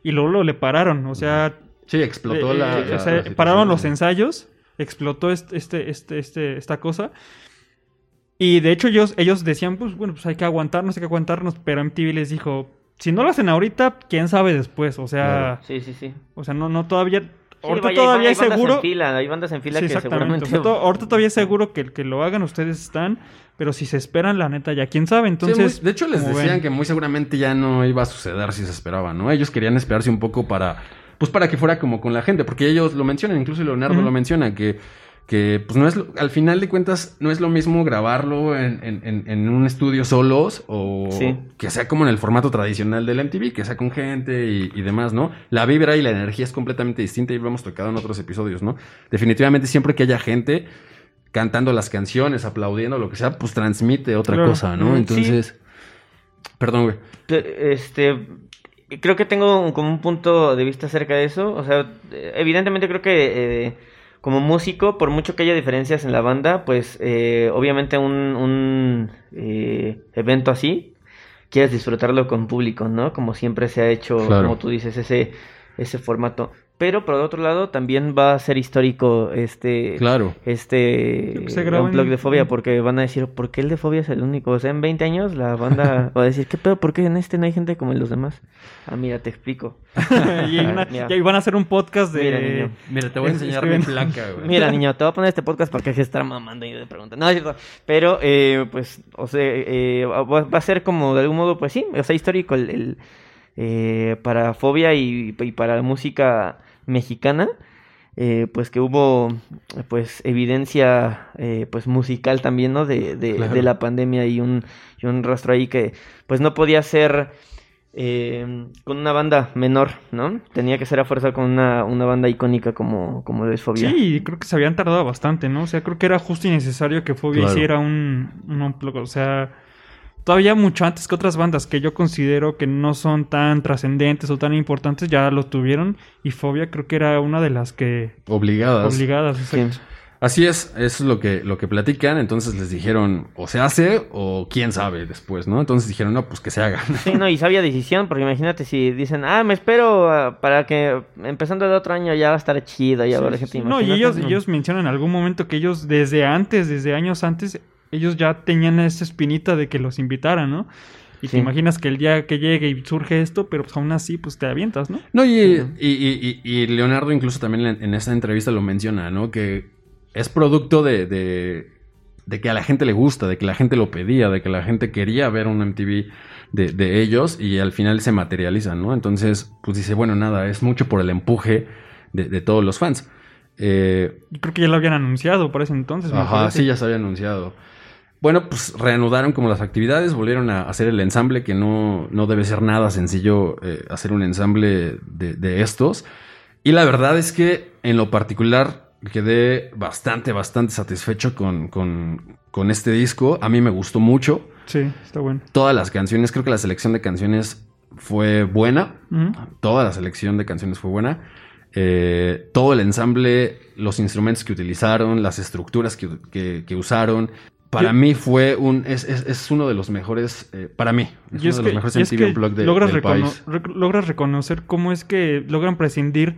Y luego lo le pararon. O sea, Sí, explotó eh, la, eh, la- o sea, la pararon los ensayos. Explotó este, este, este, este- esta cosa. Y de hecho ellos, ellos decían, pues bueno, pues hay que aguantarnos, hay que aguantarnos. Pero MTV les dijo, si no lo hacen ahorita, quién sabe después. O sea, Sí, sí, sí. o sea, no, no todavía. Sí, ahorita vaya, todavía hay bandas seguro. En fila, hay bandas en fila Sí, que exactamente. seguramente. O sea, to- ahorita todavía es seguro que, que lo hagan ustedes están. Pero si se esperan, la neta, ya quién sabe. Sí, Entonces. muy- de hecho, les decían ven. que muy seguramente ya no iba a suceder si se esperaba, ¿no? Ellos querían esperarse un poco para, pues para que fuera como con la gente, porque ellos lo mencionan, incluso Leonardo lo menciona, que, que pues no es, lo- al final de cuentas, no es lo mismo grabarlo en, en- un estudio solos o Sí. que sea como en el formato tradicional del MTV, que sea con gente y, y demás, ¿no? La vibra y la energía es completamente distinta y lo hemos tocado en otros episodios, ¿no? Definitivamente siempre que haya gente cantando las canciones, aplaudiendo, lo que sea, pues transmite otra Claro. cosa, ¿no? Sí. Entonces, perdón, güey. Este, creo que tengo un- como un punto de vista acerca de eso. O sea, evidentemente creo que eh, como músico, por mucho que haya diferencias en la banda, pues eh, obviamente un, un eh, evento así, quieres disfrutarlo con público, ¿no? Como siempre se ha hecho, Claro. como tú dices, ese, ese formato. Pero por otro lado, también va a ser histórico este Claro. este Que se graben- unplug de fobia porque van a decir ¿por qué el de fobia es el único? O sea, en 20 años la banda va a decir ¿qué pedo? ¿Por qué en este no hay gente como en los demás? Ah, mira, te explico. y, una- Mira. y ahí van a hacer un podcast de. Mira, niño. Mira, te voy a enseñar mi placa, güey. Mira, niño, te voy a poner este podcast porque hay que estar mamando y de preguntas. No, es cierto. Pero, eh, pues, o sea, eh, va, va a ser como de algún modo, pues sí, o sea, histórico el, el, eh, para Fobia y, y para la música mexicana. eh, pues que hubo pues evidencia eh, pues musical también no de, de, Claro. de la pandemia y un, y un rastro ahí que pues no podía ser eh, con una banda menor no tenía que ser a fuerza con una, una banda icónica como como es Fobia Sí, creo que se habían tardado bastante, ¿no? O sea, creo que era justo y necesario que Fobia Claro. hiciera un, un O sea, todavía mucho antes que otras bandas que yo considero que no son tan trascendentes o tan importantes, ya lo tuvieron. Y Fobia creo que era una de las que Obligadas. obligadas. Sí. exacto. Así es, eso es lo que, lo que platican. Entonces les dijeron, o se hace, o quién sabe después, ¿no? Entonces dijeron, no, pues que se haga. Sí, no, y sabia decisión, porque imagínate si dicen, ah, me espero ah, para que empezando el otro año ya va a estar chido, ya va a haber gente. No, y ellos, no. ellos mencionan en algún momento que ellos desde antes, desde años antes, ellos ya tenían esa espinita de que los invitaran, ¿no? Y Sí. te imaginas que el día que llegue y surge esto, pero pues aún así, pues te avientas, ¿no? No, y, y, y- y- y Leonardo incluso también en, en esta entrevista lo menciona, ¿no? Que es producto de, de, de que a la gente le gusta, de que la gente lo pedía, de que la gente quería ver un MTV de, de ellos y al final se materializa, ¿no? Entonces, pues dice, bueno, nada, es mucho por el empuje de, de todos los fans. Eh, creo que ya lo habían anunciado por ese entonces. Ajá, sí, ya se había anunciado. Bueno, pues reanudaron como las actividades, volvieron a hacer el ensamble, que no, no debe ser nada sencillo eh, hacer un ensamble de, de estos. Y la verdad es que en lo particular quedé bastante, bastante satisfecho con, con, con este disco. A mí me gustó mucho. Sí, está bueno. Todas las canciones, creo que la selección de canciones fue buena. Toda la selección de canciones fue buena. Eh, todo el ensamble, los instrumentos que utilizaron, las estructuras que, que- que usaron. Para Yo- mí fue un. Es, es- es uno de los mejores. eh, para mí. Es uno de que, los mejores MTV que Unplugged de- logras, del recono- país. rec- logras reconocer cómo es que logran prescindir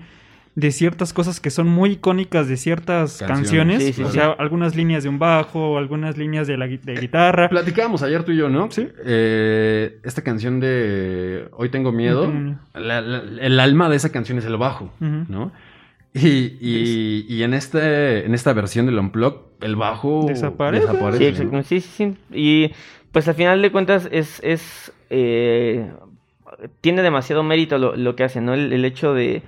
de ciertas cosas que son muy icónicas de ciertas Canciones. canciones. Sí, sí, o sí. sea, algunas líneas de un bajo, algunas líneas de la de guitarra. Platicábamos ayer tú y yo, ¿no? Sí. Eh, esta canción de Hoy tengo miedo. Hoy tengo miedo. la- la- el alma de esa canción es el bajo. ¿no? Y, y- y en, este, en esta versión del Unplug, el bajo Desaparece. desaparece, Sí, ¿no? sí, sí. Y pues al final de cuentas es, es eh, tiene demasiado mérito lo, lo que hace, ¿no? El, el hecho de,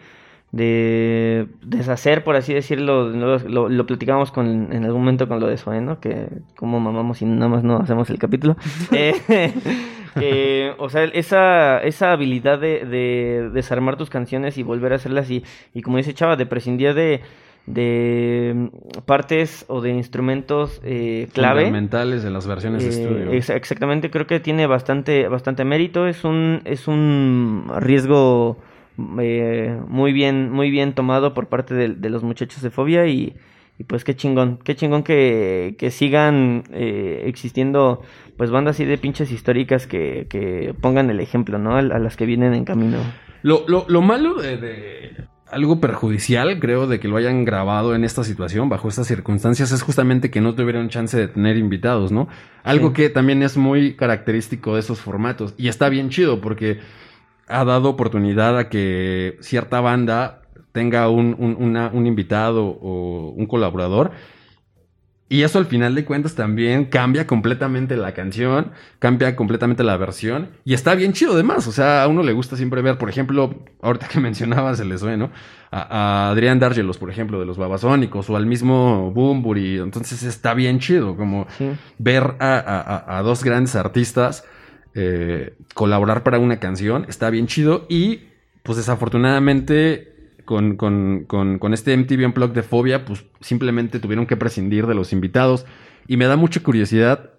de deshacer, por así decirlo, lo, lo, lo platicamos con, en algún momento con lo de Zoe, ¿no? Que como mamamos y nada más no hacemos el capítulo. Eh, eh, o sea, esa, esa habilidad de, de desarmar tus canciones y volver a hacerlas y, y como dice Chava, de prescindir de de mm, partes o de instrumentos eh, clave. Fundamentales de las versiones de Eh, estudio. ex- exactamente, creo que tiene bastante, bastante mérito. Es un, es un riesgo eh, muy bien, muy bien tomado por parte de, de los muchachos de Fobia y, y pues qué chingón, qué chingón que, que sigan eh, existiendo pues bandas así de pinches históricas que, que pongan el ejemplo, ¿no? A, a las que vienen en camino. Lo, lo, lo malo de, de- algo perjudicial, creo, de que lo hayan grabado en esta situación, bajo estas circunstancias, es justamente que no tuvieron chance de tener invitados, ¿no? Algo Sí. que también es muy característico de esos formatos. Y está bien chido porque ha dado oportunidad a que cierta banda tenga un, un- una- un invitado o un colaborador. Y eso al final de cuentas también cambia completamente la canción, cambia completamente la versión. Y está bien chido además. O sea, a uno le gusta siempre ver, por ejemplo, ahorita que mencionabas el SOE, ¿no? A, a Adrián Dargelos, por ejemplo, de los Babasónicos, o al mismo Boombury. Entonces está bien chido, como Sí. ver a, a- a- a dos grandes artistas eh, colaborar para una canción. Está bien chido. Y pues desafortunadamente con, con- con- con este MTV Unplugged de Fobia, pues simplemente tuvieron que prescindir de los invitados. Y me da mucha curiosidad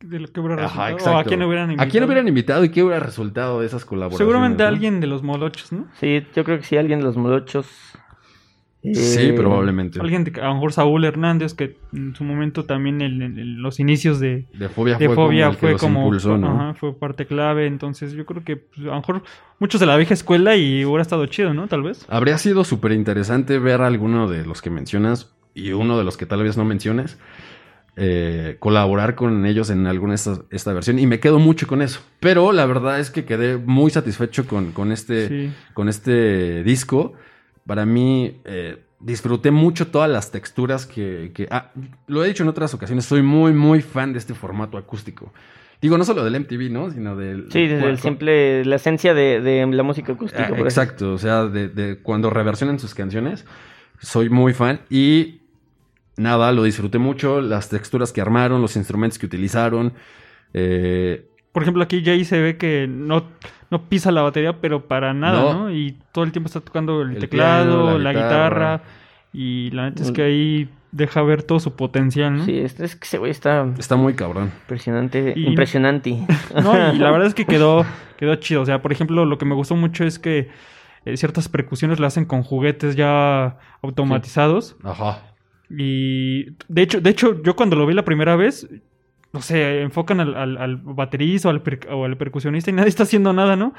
De lo que hubiera Ajá, resultado. exacto. O a quién hubieran invitado. ¿A quién hubieran invitado y qué hubiera resultado de esas colaboraciones? Seguramente ¿no? alguien de los molochos, ¿no? Sí, yo creo que sí, alguien de los molochos. Sí, eh, probablemente. Alguien a lo mejor Saúl Hernández, que en su momento también en, en- en los inicios de, De Fobia de fue Fobia como fue los como impulsó, ¿no? ajá, fue parte clave. Entonces yo creo que pues, a lo mejor muchos de la vieja escuela y hubiera estado chido, ¿no? Tal vez. Habría sido súper interesante ver a alguno de los que mencionas y uno de los que tal vez no menciones. eh, colaborar con ellos en alguna esta, esta versión y me quedo mucho con eso. Pero la verdad es que quedé muy satisfecho con, con este, Sí. con este disco. Para mí, eh, disfruté mucho todas las texturas que, que- ah, lo he dicho en otras ocasiones, soy muy, muy fan de este formato acústico. Digo, no solo del MTV, ¿no? Sino del... Sí, desde el simple, la esencia de, de la música acústica. Ah, por exacto, o sea, de, de cuando reversionan sus canciones, soy muy fan y nada, lo disfruté mucho, las texturas que armaron, los instrumentos que utilizaron. eh, Por ejemplo, aquí Jay se ve que no, no pisa la batería, pero para nada, No. ¿no? Y todo el tiempo está tocando el, El teclado, piano, la, la guitarra. guitarra. Y la neta es que ahí deja ver todo su potencial, ¿no? Sí, este es que ese güey está está muy cabrón. impresionante. Y- Impresionante. No, y la verdad es que quedó, quedó chido. O sea, por ejemplo, lo que me gustó mucho es que eh, ciertas percusiones las hacen con juguetes ya automatizados. Ajá. Y de hecho, de hecho, yo cuando lo vi la primera vez, no sé, enfocan al, al, al baterista o al, per- o al percusionista y nadie está haciendo nada, ¿no?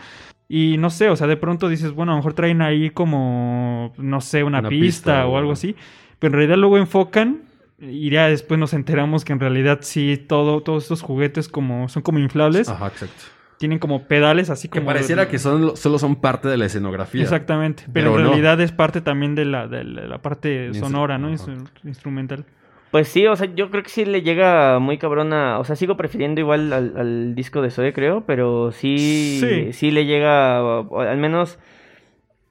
Y no sé, o sea, de pronto dices, bueno, a lo mejor traen ahí como, no sé, una, Una pista, pista o o- algo así. Pero en realidad luego enfocan y ya después nos enteramos que en realidad sí, todo, todos estos juguetes como, son como inflables. Ajá, exacto. Tienen como pedales así Que como... pareciera que son, solo son parte de la escenografía. Exactamente, pero, Pero en no. realidad es parte también de la, de la, la parte sonora, ¿no? ajá. Instrumental. Pues sí, o sea, yo creo que sí le llega muy cabrona. O sea, sigo prefiriendo igual al, al disco de Zoe, creo, pero sí, Sí. sí, le llega, al menos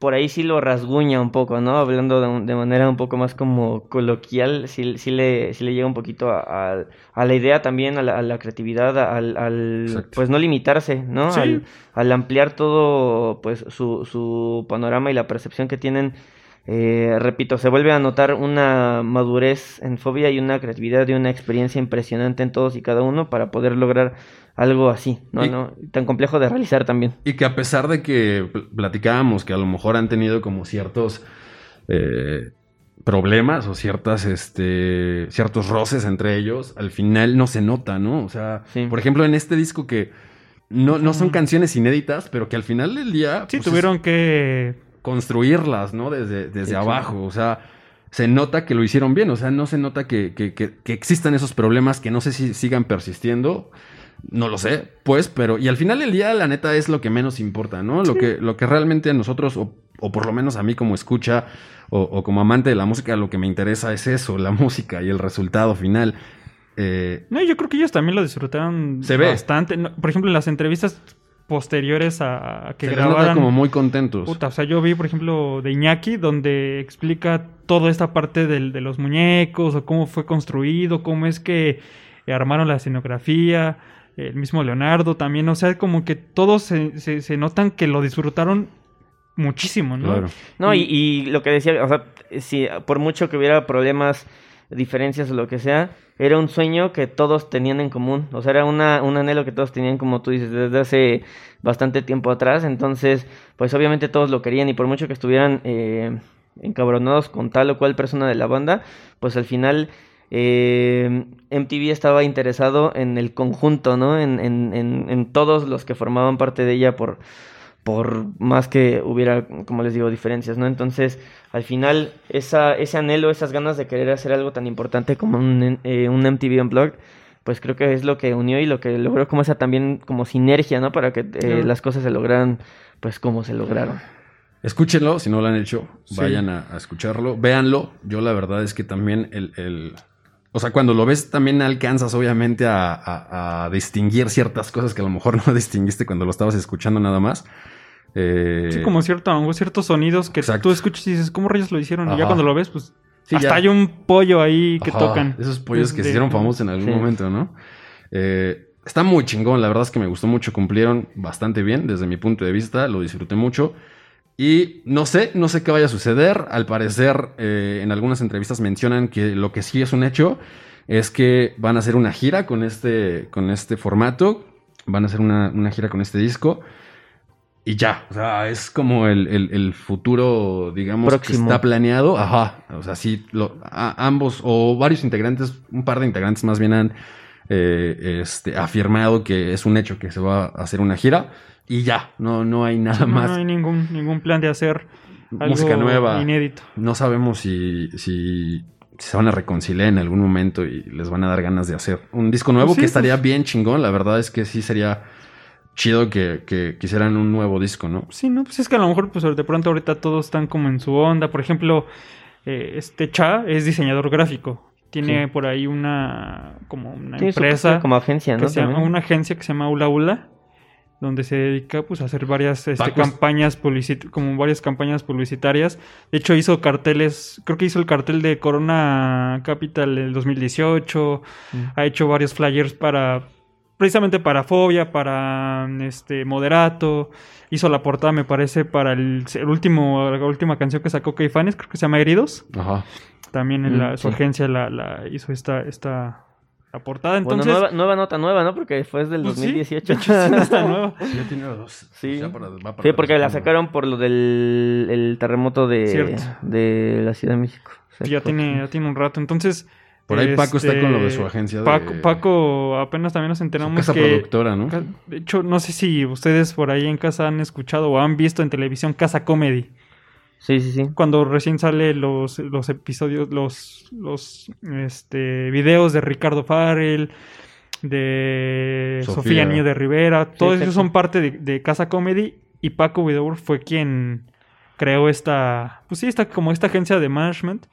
por ahí sí lo rasguña un poco, ¿no? Hablando de, de manera un poco más como coloquial, sí, sí, le, sí le llega un poquito a, a- a la idea también, a la, a la creatividad, al, pues no limitarse, ¿no? Sí. Al, al ampliar todo, pues su, su panorama y la percepción que tienen. Eh, repito, se vuelve a notar una madurez en fobia y una creatividad y una experiencia impresionante en todos y cada uno para poder lograr algo así, ¿no? Y- ¿no? Tan complejo de realizar también. Y que a pesar de que pl- platicábamos que a lo mejor han tenido como ciertos eh, problemas o ciertas, este, ciertos roces entre ellos, al final no se nota, ¿no? O sea, Sí. por ejemplo, en este disco que no, no son Ujú. canciones inéditas, pero que al final del día... Sí, pues, tuvieron que construirlas, ¿no? Desde, desde Sí, abajo, o sea, se nota que lo hicieron bien, o sea, no se nota que, que- que- que existan esos problemas que no sé si sigan persistiendo. No lo sé, pues, pero y al final del día la neta es lo que menos importa, ¿no? Lo que lo que realmente a nosotros o, o por lo menos a mí como escucha o, o como amante de la música lo que me interesa es eso, la música y el resultado final. Eh, No, yo creo que ellos también lo disfrutaron Se ve. bastante. No, por ejemplo, en las entrevistas posteriores a, a que se les nota grabaran. como muy contentos. Puta, o sea, yo vi, por ejemplo, de Iñaki, donde explica toda esta parte del- de los muñecos, o cómo fue construido, cómo es que armaron la escenografía, el mismo Leonardo también, o sea, como que todos se, se- se notan que lo disfrutaron muchísimo, ¿no? Claro. No, y, y lo que decía, o sea, si por mucho que hubiera problemas, diferencias o lo que sea, era un sueño que todos tenían en común. O sea, era una, un anhelo que todos tenían, como tú dices, desde hace bastante tiempo atrás. Entonces, pues obviamente todos lo querían y por mucho que estuvieran eh, encabronados con tal o cual persona de la banda, pues al final eh, MTV estaba interesado en el conjunto, ¿no? En, en, en, en todos los que formaban parte de ella por, por más que hubiera, como les digo, diferencias, ¿no? Entonces, al final, esa, ese anhelo, esas ganas de querer hacer algo tan importante como un, eh, un MTV Unplugged, pues creo que es lo que unió y lo que logró como esa también como sinergia, ¿no? Para que eh, las cosas se lograran, pues como se lograron. Escúchenlo, si no lo han hecho, Sí. vayan a, a escucharlo, véanlo. Yo la verdad es que también el, el- O sea, cuando lo ves también alcanzas obviamente a, a- a distinguir ciertas cosas que a lo mejor no distinguiste cuando lo estabas escuchando nada más. Eh, Sí, como cierto, ciertos sonidos que Exacto. tú escuchas y dices, ¿cómo rayos lo hicieron? Y ya cuando lo ves, pues sí, hasta ya. hay un pollo ahí que Ajá, tocan. Esos pollos que se hicieron famosos en algún Sí. momento, ¿no? Eh, está muy chingón, la verdad es que me gustó mucho, cumplieron bastante bien desde mi punto de vista, lo disfruté mucho. Y no sé, no sé qué vaya a suceder. Al parecer, eh, en algunas entrevistas mencionan que lo que sí es un hecho es que van a hacer una gira con este, con este formato. Van a hacer una, una gira con este disco. Y ya, o sea, es como el, el- el futuro, digamos, Próximo. que está planeado. Ajá, o sea, sí, lo- a- ambos o varios integrantes, un par de integrantes más bien han eh, este, afirmado que es un hecho que se va a hacer una gira. Y ya, no, no hay nada No, más. no hay ningún, ningún plan de hacer algo Música nueva. inédito. No sabemos si, si se van a reconciliar en algún momento y les van a dar ganas de hacer un disco nuevo Pues sí, que estaría pues- bien chingón. La verdad es que sí sería chido que, que quisieran un nuevo disco, ¿no? Sí, no, pues es que a lo mejor pues de pronto ahorita todos están como en su onda. Por ejemplo, eh, este Cha es diseñador gráfico. Tiene Sí. por ahí una como una su empresa como agencia, que ¿no? se llama, También. una agencia que se llama Ula Ula donde se dedica pues a hacer varias este, campañas como varias campañas publicitarias. De hecho hizo carteles, creo que hizo el cartel de Corona Capital el 2018, Mm. ha hecho varios flyers para precisamente para Fobia, para este Moderato, hizo la portada me parece para el, el último la última canción que sacó Caifanes, creo que se llama Heridos. Ajá. También en Mm, la, su sí. agencia la, la hizo esta esta la portada, Bueno, entonces nueva, nueva nota nueva, ¿no? Porque fue del pues sí, 2018. de hecho, sí, está nueva. Sí, ya tiene dos. Sí. Para- para Sí, porque la sacaron por lo del el terremoto de, de la Ciudad de México. Sí, ya tiene, ya tiene un rato. Entonces. Por ahí Paco está este, con lo de su agencia de- Paco, Paco apenas también nos Su enteramos casa que. productora, ¿no? De hecho, no sé si ustedes por ahí en casa han escuchado o han visto en televisión Casa Comedy. Sí, sí, sí. Cuando recién sale los, los episodios, los, los este, videos de Ricardo Farrell, de Sofía. Sofía, Niño de Rivera, todos ellos exacto. son parte de, de Casa Comedy y Paco Widor fue quien creó esta, pues sí, esta, como esta agencia de management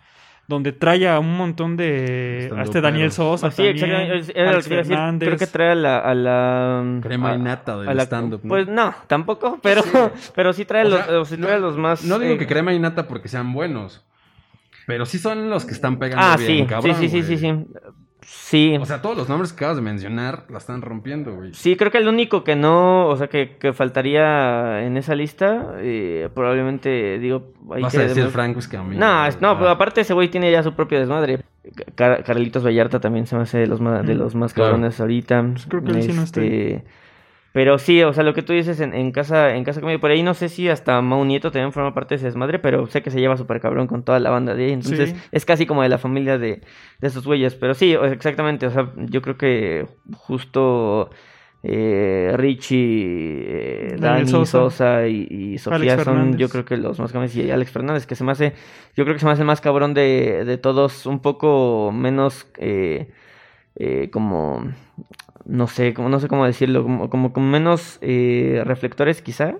donde trae a un montón de, a este Daniel. Sosa Ah, sí, exactamente. Creo que trae a la... A la Crema a- y nata del stand-up, ¿no? Pues no, tampoco, pero, pero sí trae, O los, sea, o sí trae a los más... No digo eh, que crema y nata porque sean buenos. Pero sí son los que están pegando Ah, bien, sí, cabrón, sí, sí, sí, sí, sí. Sí. O sea, todos los nombres que acabas de mencionar la están rompiendo, güey. Sí, creo que el único que no, o sea, que, que faltaría en esa lista, eh, probablemente, digo... hay Vas que a decir demás- Franco Escamilla. No, es- no, Ah. pero aparte ese güey tiene ya su propio desmadre. Car- Carlitos Vallarta también se me hace de los más, de Mm, los más claro. cabrones ahorita. creo que él sí no está Este, Pero sí, o sea, lo que tú dices en, en casa, en casa conmigo, por ahí no sé si hasta Mau Nieto también forma parte de ese desmadre, pero sé que se lleva súper cabrón con toda la banda de ahí. Entonces, Sí. es casi como de la familia de, de esos güeyes. Pero sí, exactamente, o sea, yo creo que justo eh, Richie, eh, Dani, Sosa. Sosa, y, y Sofía son Fernández. yo creo que los más cabrones y Alex Fernández que se me hace, yo creo que se me hace el más cabrón de, de todos, un poco menos eh, eh, como, no sé, como, no sé cómo decirlo, como, como con menos eh, reflectores quizá.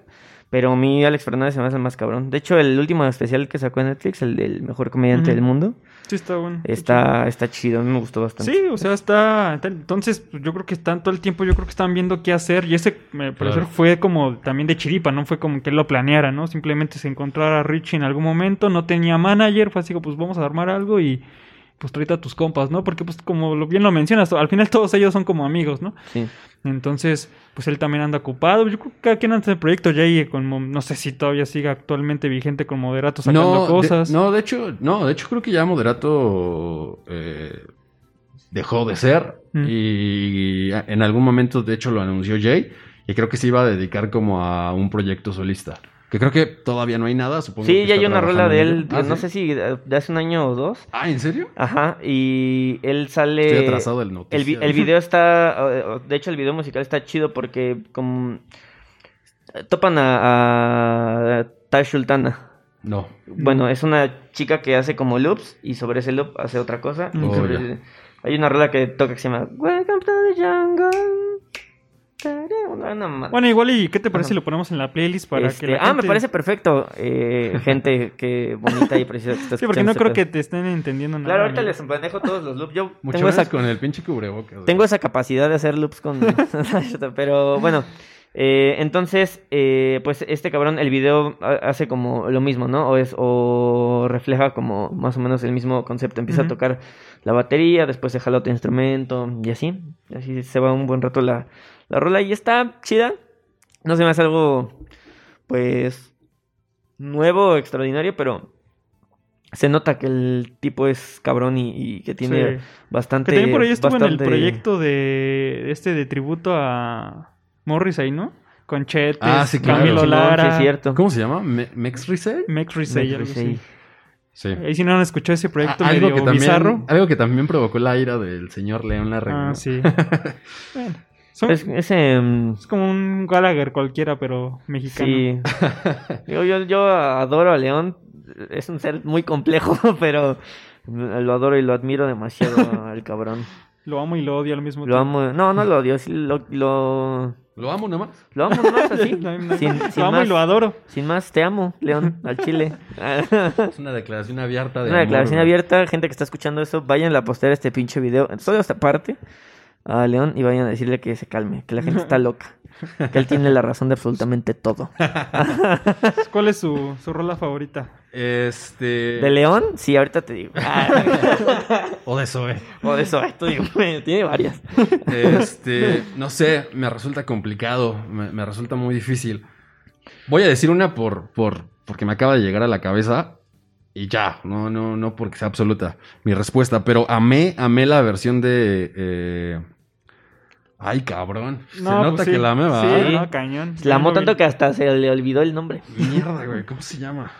Pero a mí Alex Fernández se me hace el más cabrón. De hecho, el último especial que sacó en Netflix, el del mejor comediante del mundo, Sí, está bueno. está, está chido. A mí me gustó bastante. Sí, o sea, está, está- Entonces, pues, yo creo que están todo el tiempo, yo creo que están viendo qué hacer. Y ese, me Claro. fue como también de chiripa, no fue como que él lo planeara, ¿no? Simplemente se encontrara a Richie en algún momento, no tenía manager, fue así como, pues vamos a armar algo y pues tráete a tus compas, ¿no? Porque, pues, como lo- bien lo mencionas, al final todos ellos son como amigos, ¿no? Sí. Entonces, pues él también anda ocupado. Yo creo que cada quien anda en el proyecto. Jay, con, no sé si todavía siga actualmente vigente con Moderato sacando No, de- cosas. no, de hecho, no, de hecho creo que ya Moderato eh, dejó de ser Mm. y en algún momento, de hecho, lo anunció Jay y creo que se iba a dedicar como a un proyecto solista. Que creo que todavía no hay nada, supongo. Sí, que ya hay una rola de él. Ah, no ¿sí? sé si de hace un año o dos. Ah, ¿en serio? Ajá, y él sale... Estoy atrasado del El, noticiero. el video está, de hecho el video musical está chido porque como topan a, a Tash Sultana. No. Bueno, es una chica que hace como loops y sobre ese loop hace otra cosa. Oh, sobre hay una rola que toca que se llama Welcome to the Jungle. Bueno, igual, ¿y qué te parece Ajá. si lo ponemos en la playlist para Este, que la Ah, me parece perfecto. Eh, gente que bonita y preciosa que está Sí, porque no este creo que te estén entendiendo nada. Claro, ahorita les manejo todos los loops. Yo Mucho tengo esa, con el pinche cubrebocas. tengo esa capacidad de hacer loops con... Pero bueno, eh, entonces, eh, pues este cabrón, el video ha- hace como lo mismo, ¿no? O, es, o refleja como más o menos el mismo concepto. Empieza a tocar la batería, después se jala otro instrumento y así. Y así se va un buen rato la, la rola y está chida. No se me hace algo, pues, nuevo, extraordinario, pero... Se nota que el tipo es cabrón y, y que tiene Sí. bastante. Que también por ahí estuvo en el proyecto de este de tributo a Morrissey, ¿no? Con Chetes, Ah, sí, claro. Camilo Lara, sí, cierto. ¿Cómo se llama? ¿Me- ¿Mex Risey? Mex Risey, algo Morrissey. así. Sí. Ahí si no han escuchado ese proyecto Ah, algo, medio que también, bizarro. algo que también provocó la ira del señor León Larregui. Ah, sí. bueno, son- Es, como un Gallagher cualquiera, pero mexicano. sí. Yo, yo adoro a León. Es un ser muy complejo, pero lo adoro y lo admiro demasiado al cabrón. Lo amo y lo odio al mismo Lo tiempo. amo. No, no lo odio. Sí, lo, lo, Lo amo nada más. lo amo nomás así. No sin, sin lo amo más, y lo adoro. sin más, te amo, León, al chile. Es una declaración abierta de Una amor, declaración güey. abierta, gente que está escuchando eso, vayan a postear este pinche video, solo esta parte, a León y vayan a decirle que se calme, que la gente está loca, que él tiene la razón de absolutamente todo. ¿Cuál es su, su rola favorita? Este. ¿De León? Sí, ahorita te digo. O de Zoe. o de eso, esto digo, tiene varias. Este. No sé, me resulta complicado. Me, me resulta muy difícil. Voy a decir una por, por, porque me acaba de llegar a la cabeza. Y ya, no, no, no porque sea absoluta mi respuesta. Pero amé, amé la versión de. eh, Ay, cabrón. Se nota pues sí. que la amé, ¿va? Sí, no, cañón. La amó no tanto que hasta se le olvidó el nombre. Mierda, güey. ¿Cómo se llama?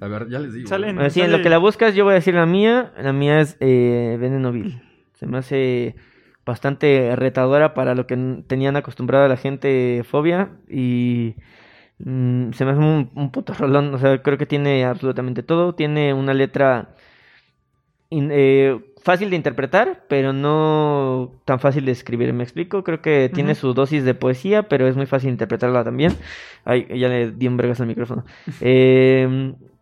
A ver, ya les digo. Salen- Bueno, sí, en sale- lo que la buscas, yo voy a decir la mía. La mía es eh, Veneno Vil. Se me hace bastante retadora para lo que tenían acostumbrada la gente fobia. Y mm, se me hace un, un puto rolón. O sea, creo que tiene absolutamente todo. Tiene una letra in- eh, fácil de interpretar, pero no tan fácil de escribir. ¿Me explico? Creo que tiene su dosis de poesía, pero es muy fácil interpretarla también. Ay, ya le di un vergas al micrófono. Eh,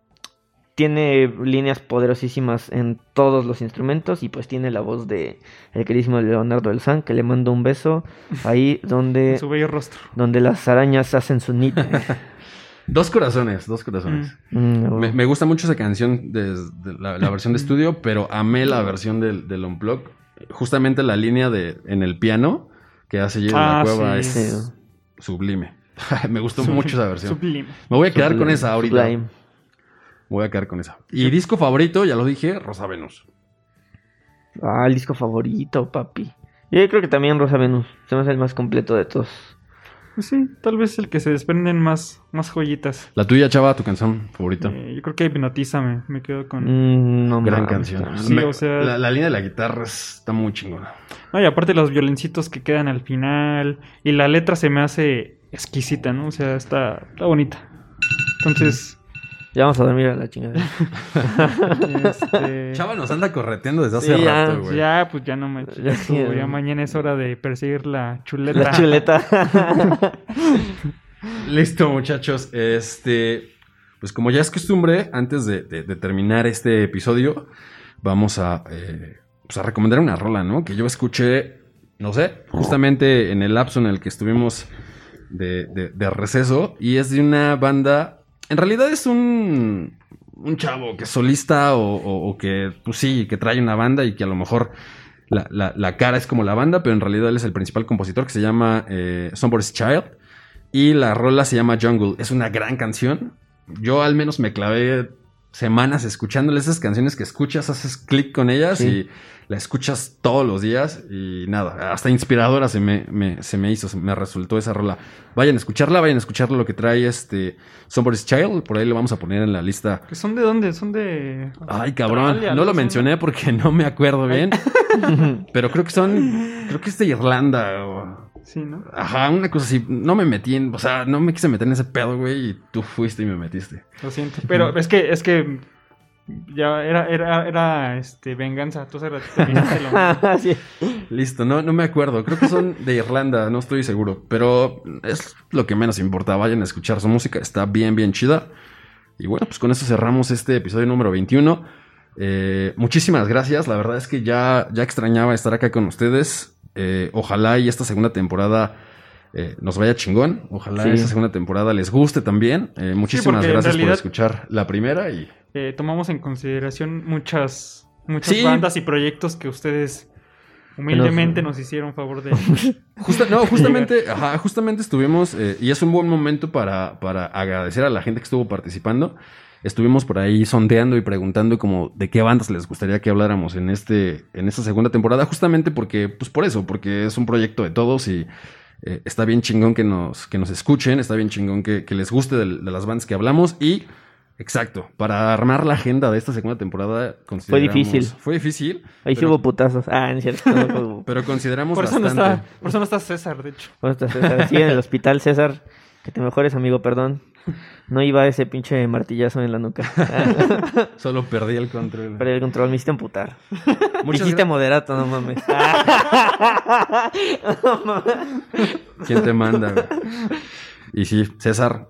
tiene líneas poderosísimas en todos los instrumentos y pues tiene la voz de el queridísimo Leonardo del San, que le mando un beso ahí donde, en su bello rostro. donde las arañas hacen su nid. Dos corazones, dos corazones. Mm, Me, me gusta mucho esa canción de, de la, la versión de estudio, pero amé la versión del, del Unplug. Justamente la línea de en el piano que hace Jay de la Ah, Cueva sí. es Sí. sublime. me gustó Sublime, mucho esa versión. Sublime. Me voy a quedar con esa ahorita. sublime. Me voy a quedar con esa. Y disco favorito, ya lo dije, Rosa Venus. Ah, el disco favorito, papi. Yo creo que también Rosa Venus. Se me hace el más completo de todos. Pues sí, tal vez el que se desprenden más, más joyitas. La tuya, chava, tu canción favorita. Eh, yo creo que Hipnotízame, me quedo con... Mm, no Gran mames, canción. Sí, Me- o sea- la, la línea de la guitarra está muy chingona. No, y aparte los violincitos que quedan al final. Y la letra se me hace exquisita, ¿no? O sea, está, está bonita. Entonces, Ya vamos a dormir a la chingada. este... Chava nos anda correteando desde Sí, hace ya, rato, güey. Ya, pues ya no me Ya sí, Ya ya. mañana es hora de perseguir la chuleta. La chuleta. Listo, muchachos. Este, pues como ya es costumbre, antes de, de- de terminar este episodio, vamos a, eh, pues a recomendar una rola, ¿no? Que yo escuché, no sé, justamente en el lapso en el que estuvimos de, de- de receso, y es de una banda, en realidad es un, un chavo que es solista o, que, pues sí, que trae una banda y que a lo mejor... La, la- cara es como la banda, pero en realidad él es el principal compositor que se llama eh, Child. Y la rola se llama Jungle. Es una gran canción. Yo al menos me clavé semanas escuchándole esas canciones que escuchas, haces clic con ellas Sí. y la escuchas todos los días y nada, hasta inspiradora se me, me- se me hizo, se me resultó esa rola. Vayan a escucharla, vayan a escuchar lo que trae este Somebody's Child, por ahí lo vamos a poner en la lista. ¿Que ¿Son de dónde? Son de... Ay, cabrón, Australia, no lo Son- mencioné porque no me acuerdo bien, pero creo que son, creo que es de Irlanda o... Sí, ¿no? Ajá, una cosa así. No me metí en. O sea, no me quise meter en ese pedo, güey. Y tú fuiste y me metiste. Lo siento. Pero es que, es que ya era, era, era este venganza. Tú dijiste lo. Sí. Listo, no, no me acuerdo. Creo que son de Irlanda, no estoy seguro. Pero es lo que menos importa. Vayan a escuchar su música. Está bien, bien chida. Y bueno, pues con eso cerramos este episodio número 21. Eh, muchísimas gracias. La verdad es que ya, ya extrañaba estar acá con ustedes. Eh, ojalá y esta segunda temporada eh, nos vaya chingón. Ojalá Sí. esta segunda temporada les guste también. Eh, muchísimas gracias por escuchar la primera y tomamos en consideración muchas, muchas Sí. bandas y proyectos que ustedes humildemente nos hicieron favor de... Justa- no, justamente, ajá, justamente estuvimos, y es un buen momento para, para agradecer a la gente que estuvo participando. Estuvimos por ahí sondeando y preguntando como de qué bandas les gustaría que habláramos en este, en esta segunda temporada, justamente porque, pues por eso, porque es un proyecto de todos y eh, está bien chingón que nos, que nos escuchen, está bien chingón que, que les guste de, de las bandas que hablamos y Exacto, para armar la agenda de esta segunda temporada consideramos- difícil. Fue difícil. Ahí sí pero- hubo putazos. Ah, no es cierto. No, no, Pero consideramos Por eso, no bastante. está, por eso no está César, de hecho. ¿Cómo estás, César? Sí, en el hospital, César. Que te mejores, amigo, perdón. No iba ese pinche martillazo en la nuca. Solo perdí el control. Perdí el control, me hiciste amputar. Dijiste gra- moderato, no mames. ¿Quién te manda? güey? Y sí, César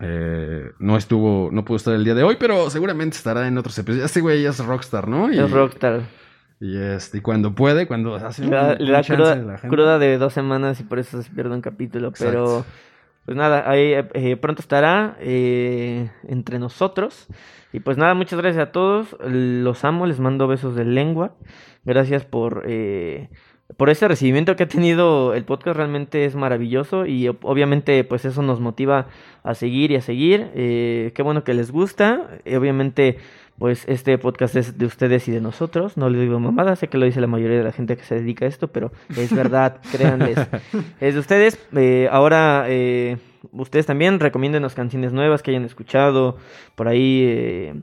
eh, no estuvo, no pudo estar el día de hoy, pero seguramente estará en otros episodios. Este güey es rockstar, ¿no? Y, Es rockstar. Y, este, y cuando puede, cuando hace un, da un cruda, de la gente. cruda de dos semanas y por eso se pierde un capítulo. Pero. Pues nada, ahí eh, eh, pronto estará eh, entre nosotros. Y pues nada, muchas gracias a todos. Los amo, les mando besos de lengua. Gracias por, eh, por ese recibimiento que ha tenido el podcast. Realmente es maravilloso y ob- obviamente pues eso nos motiva a seguir y a seguir. Eh, qué bueno que les gusta. Eh, obviamente pues este podcast es de ustedes y de nosotros. No les digo mamada, sé que lo dice la mayoría de la gente que se dedica a esto, pero es verdad, créanles. Es de ustedes. Eh, ahora, eh, ustedes también recomiéndenos canciones nuevas que hayan escuchado. Por ahí, eh,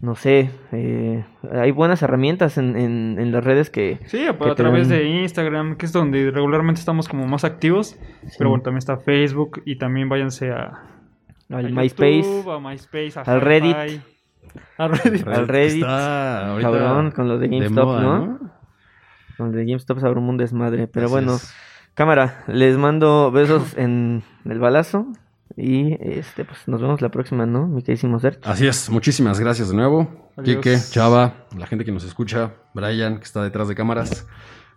no sé, eh, hay buenas herramientas en, en, en las redes que... Sí, a, que a través de Instagram, que es donde regularmente estamos como más activos. Pero bueno, también está Facebook y también váyanse a, Al a MySpace, YouTube, a MySpace, a al Reddit. Al Reddit. al Reddit, Está ahorita cabrón, con lo de de GameStop, moda, ¿no? Con lo de GameStop se abrió un desmadre. Pero Así bueno, es. cámara, les mando besos en el balazo. Y este, pues nos vemos la próxima, ¿no? Mi queridísimo Sergio. Así es, muchísimas gracias de nuevo. Adiós. Kike, Chava, la gente que nos escucha, Brian, que está detrás de cámaras.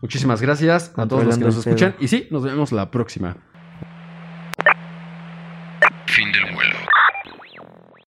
Muchísimas gracias a todos los que nos escuchan. Y sí, nos vemos la próxima.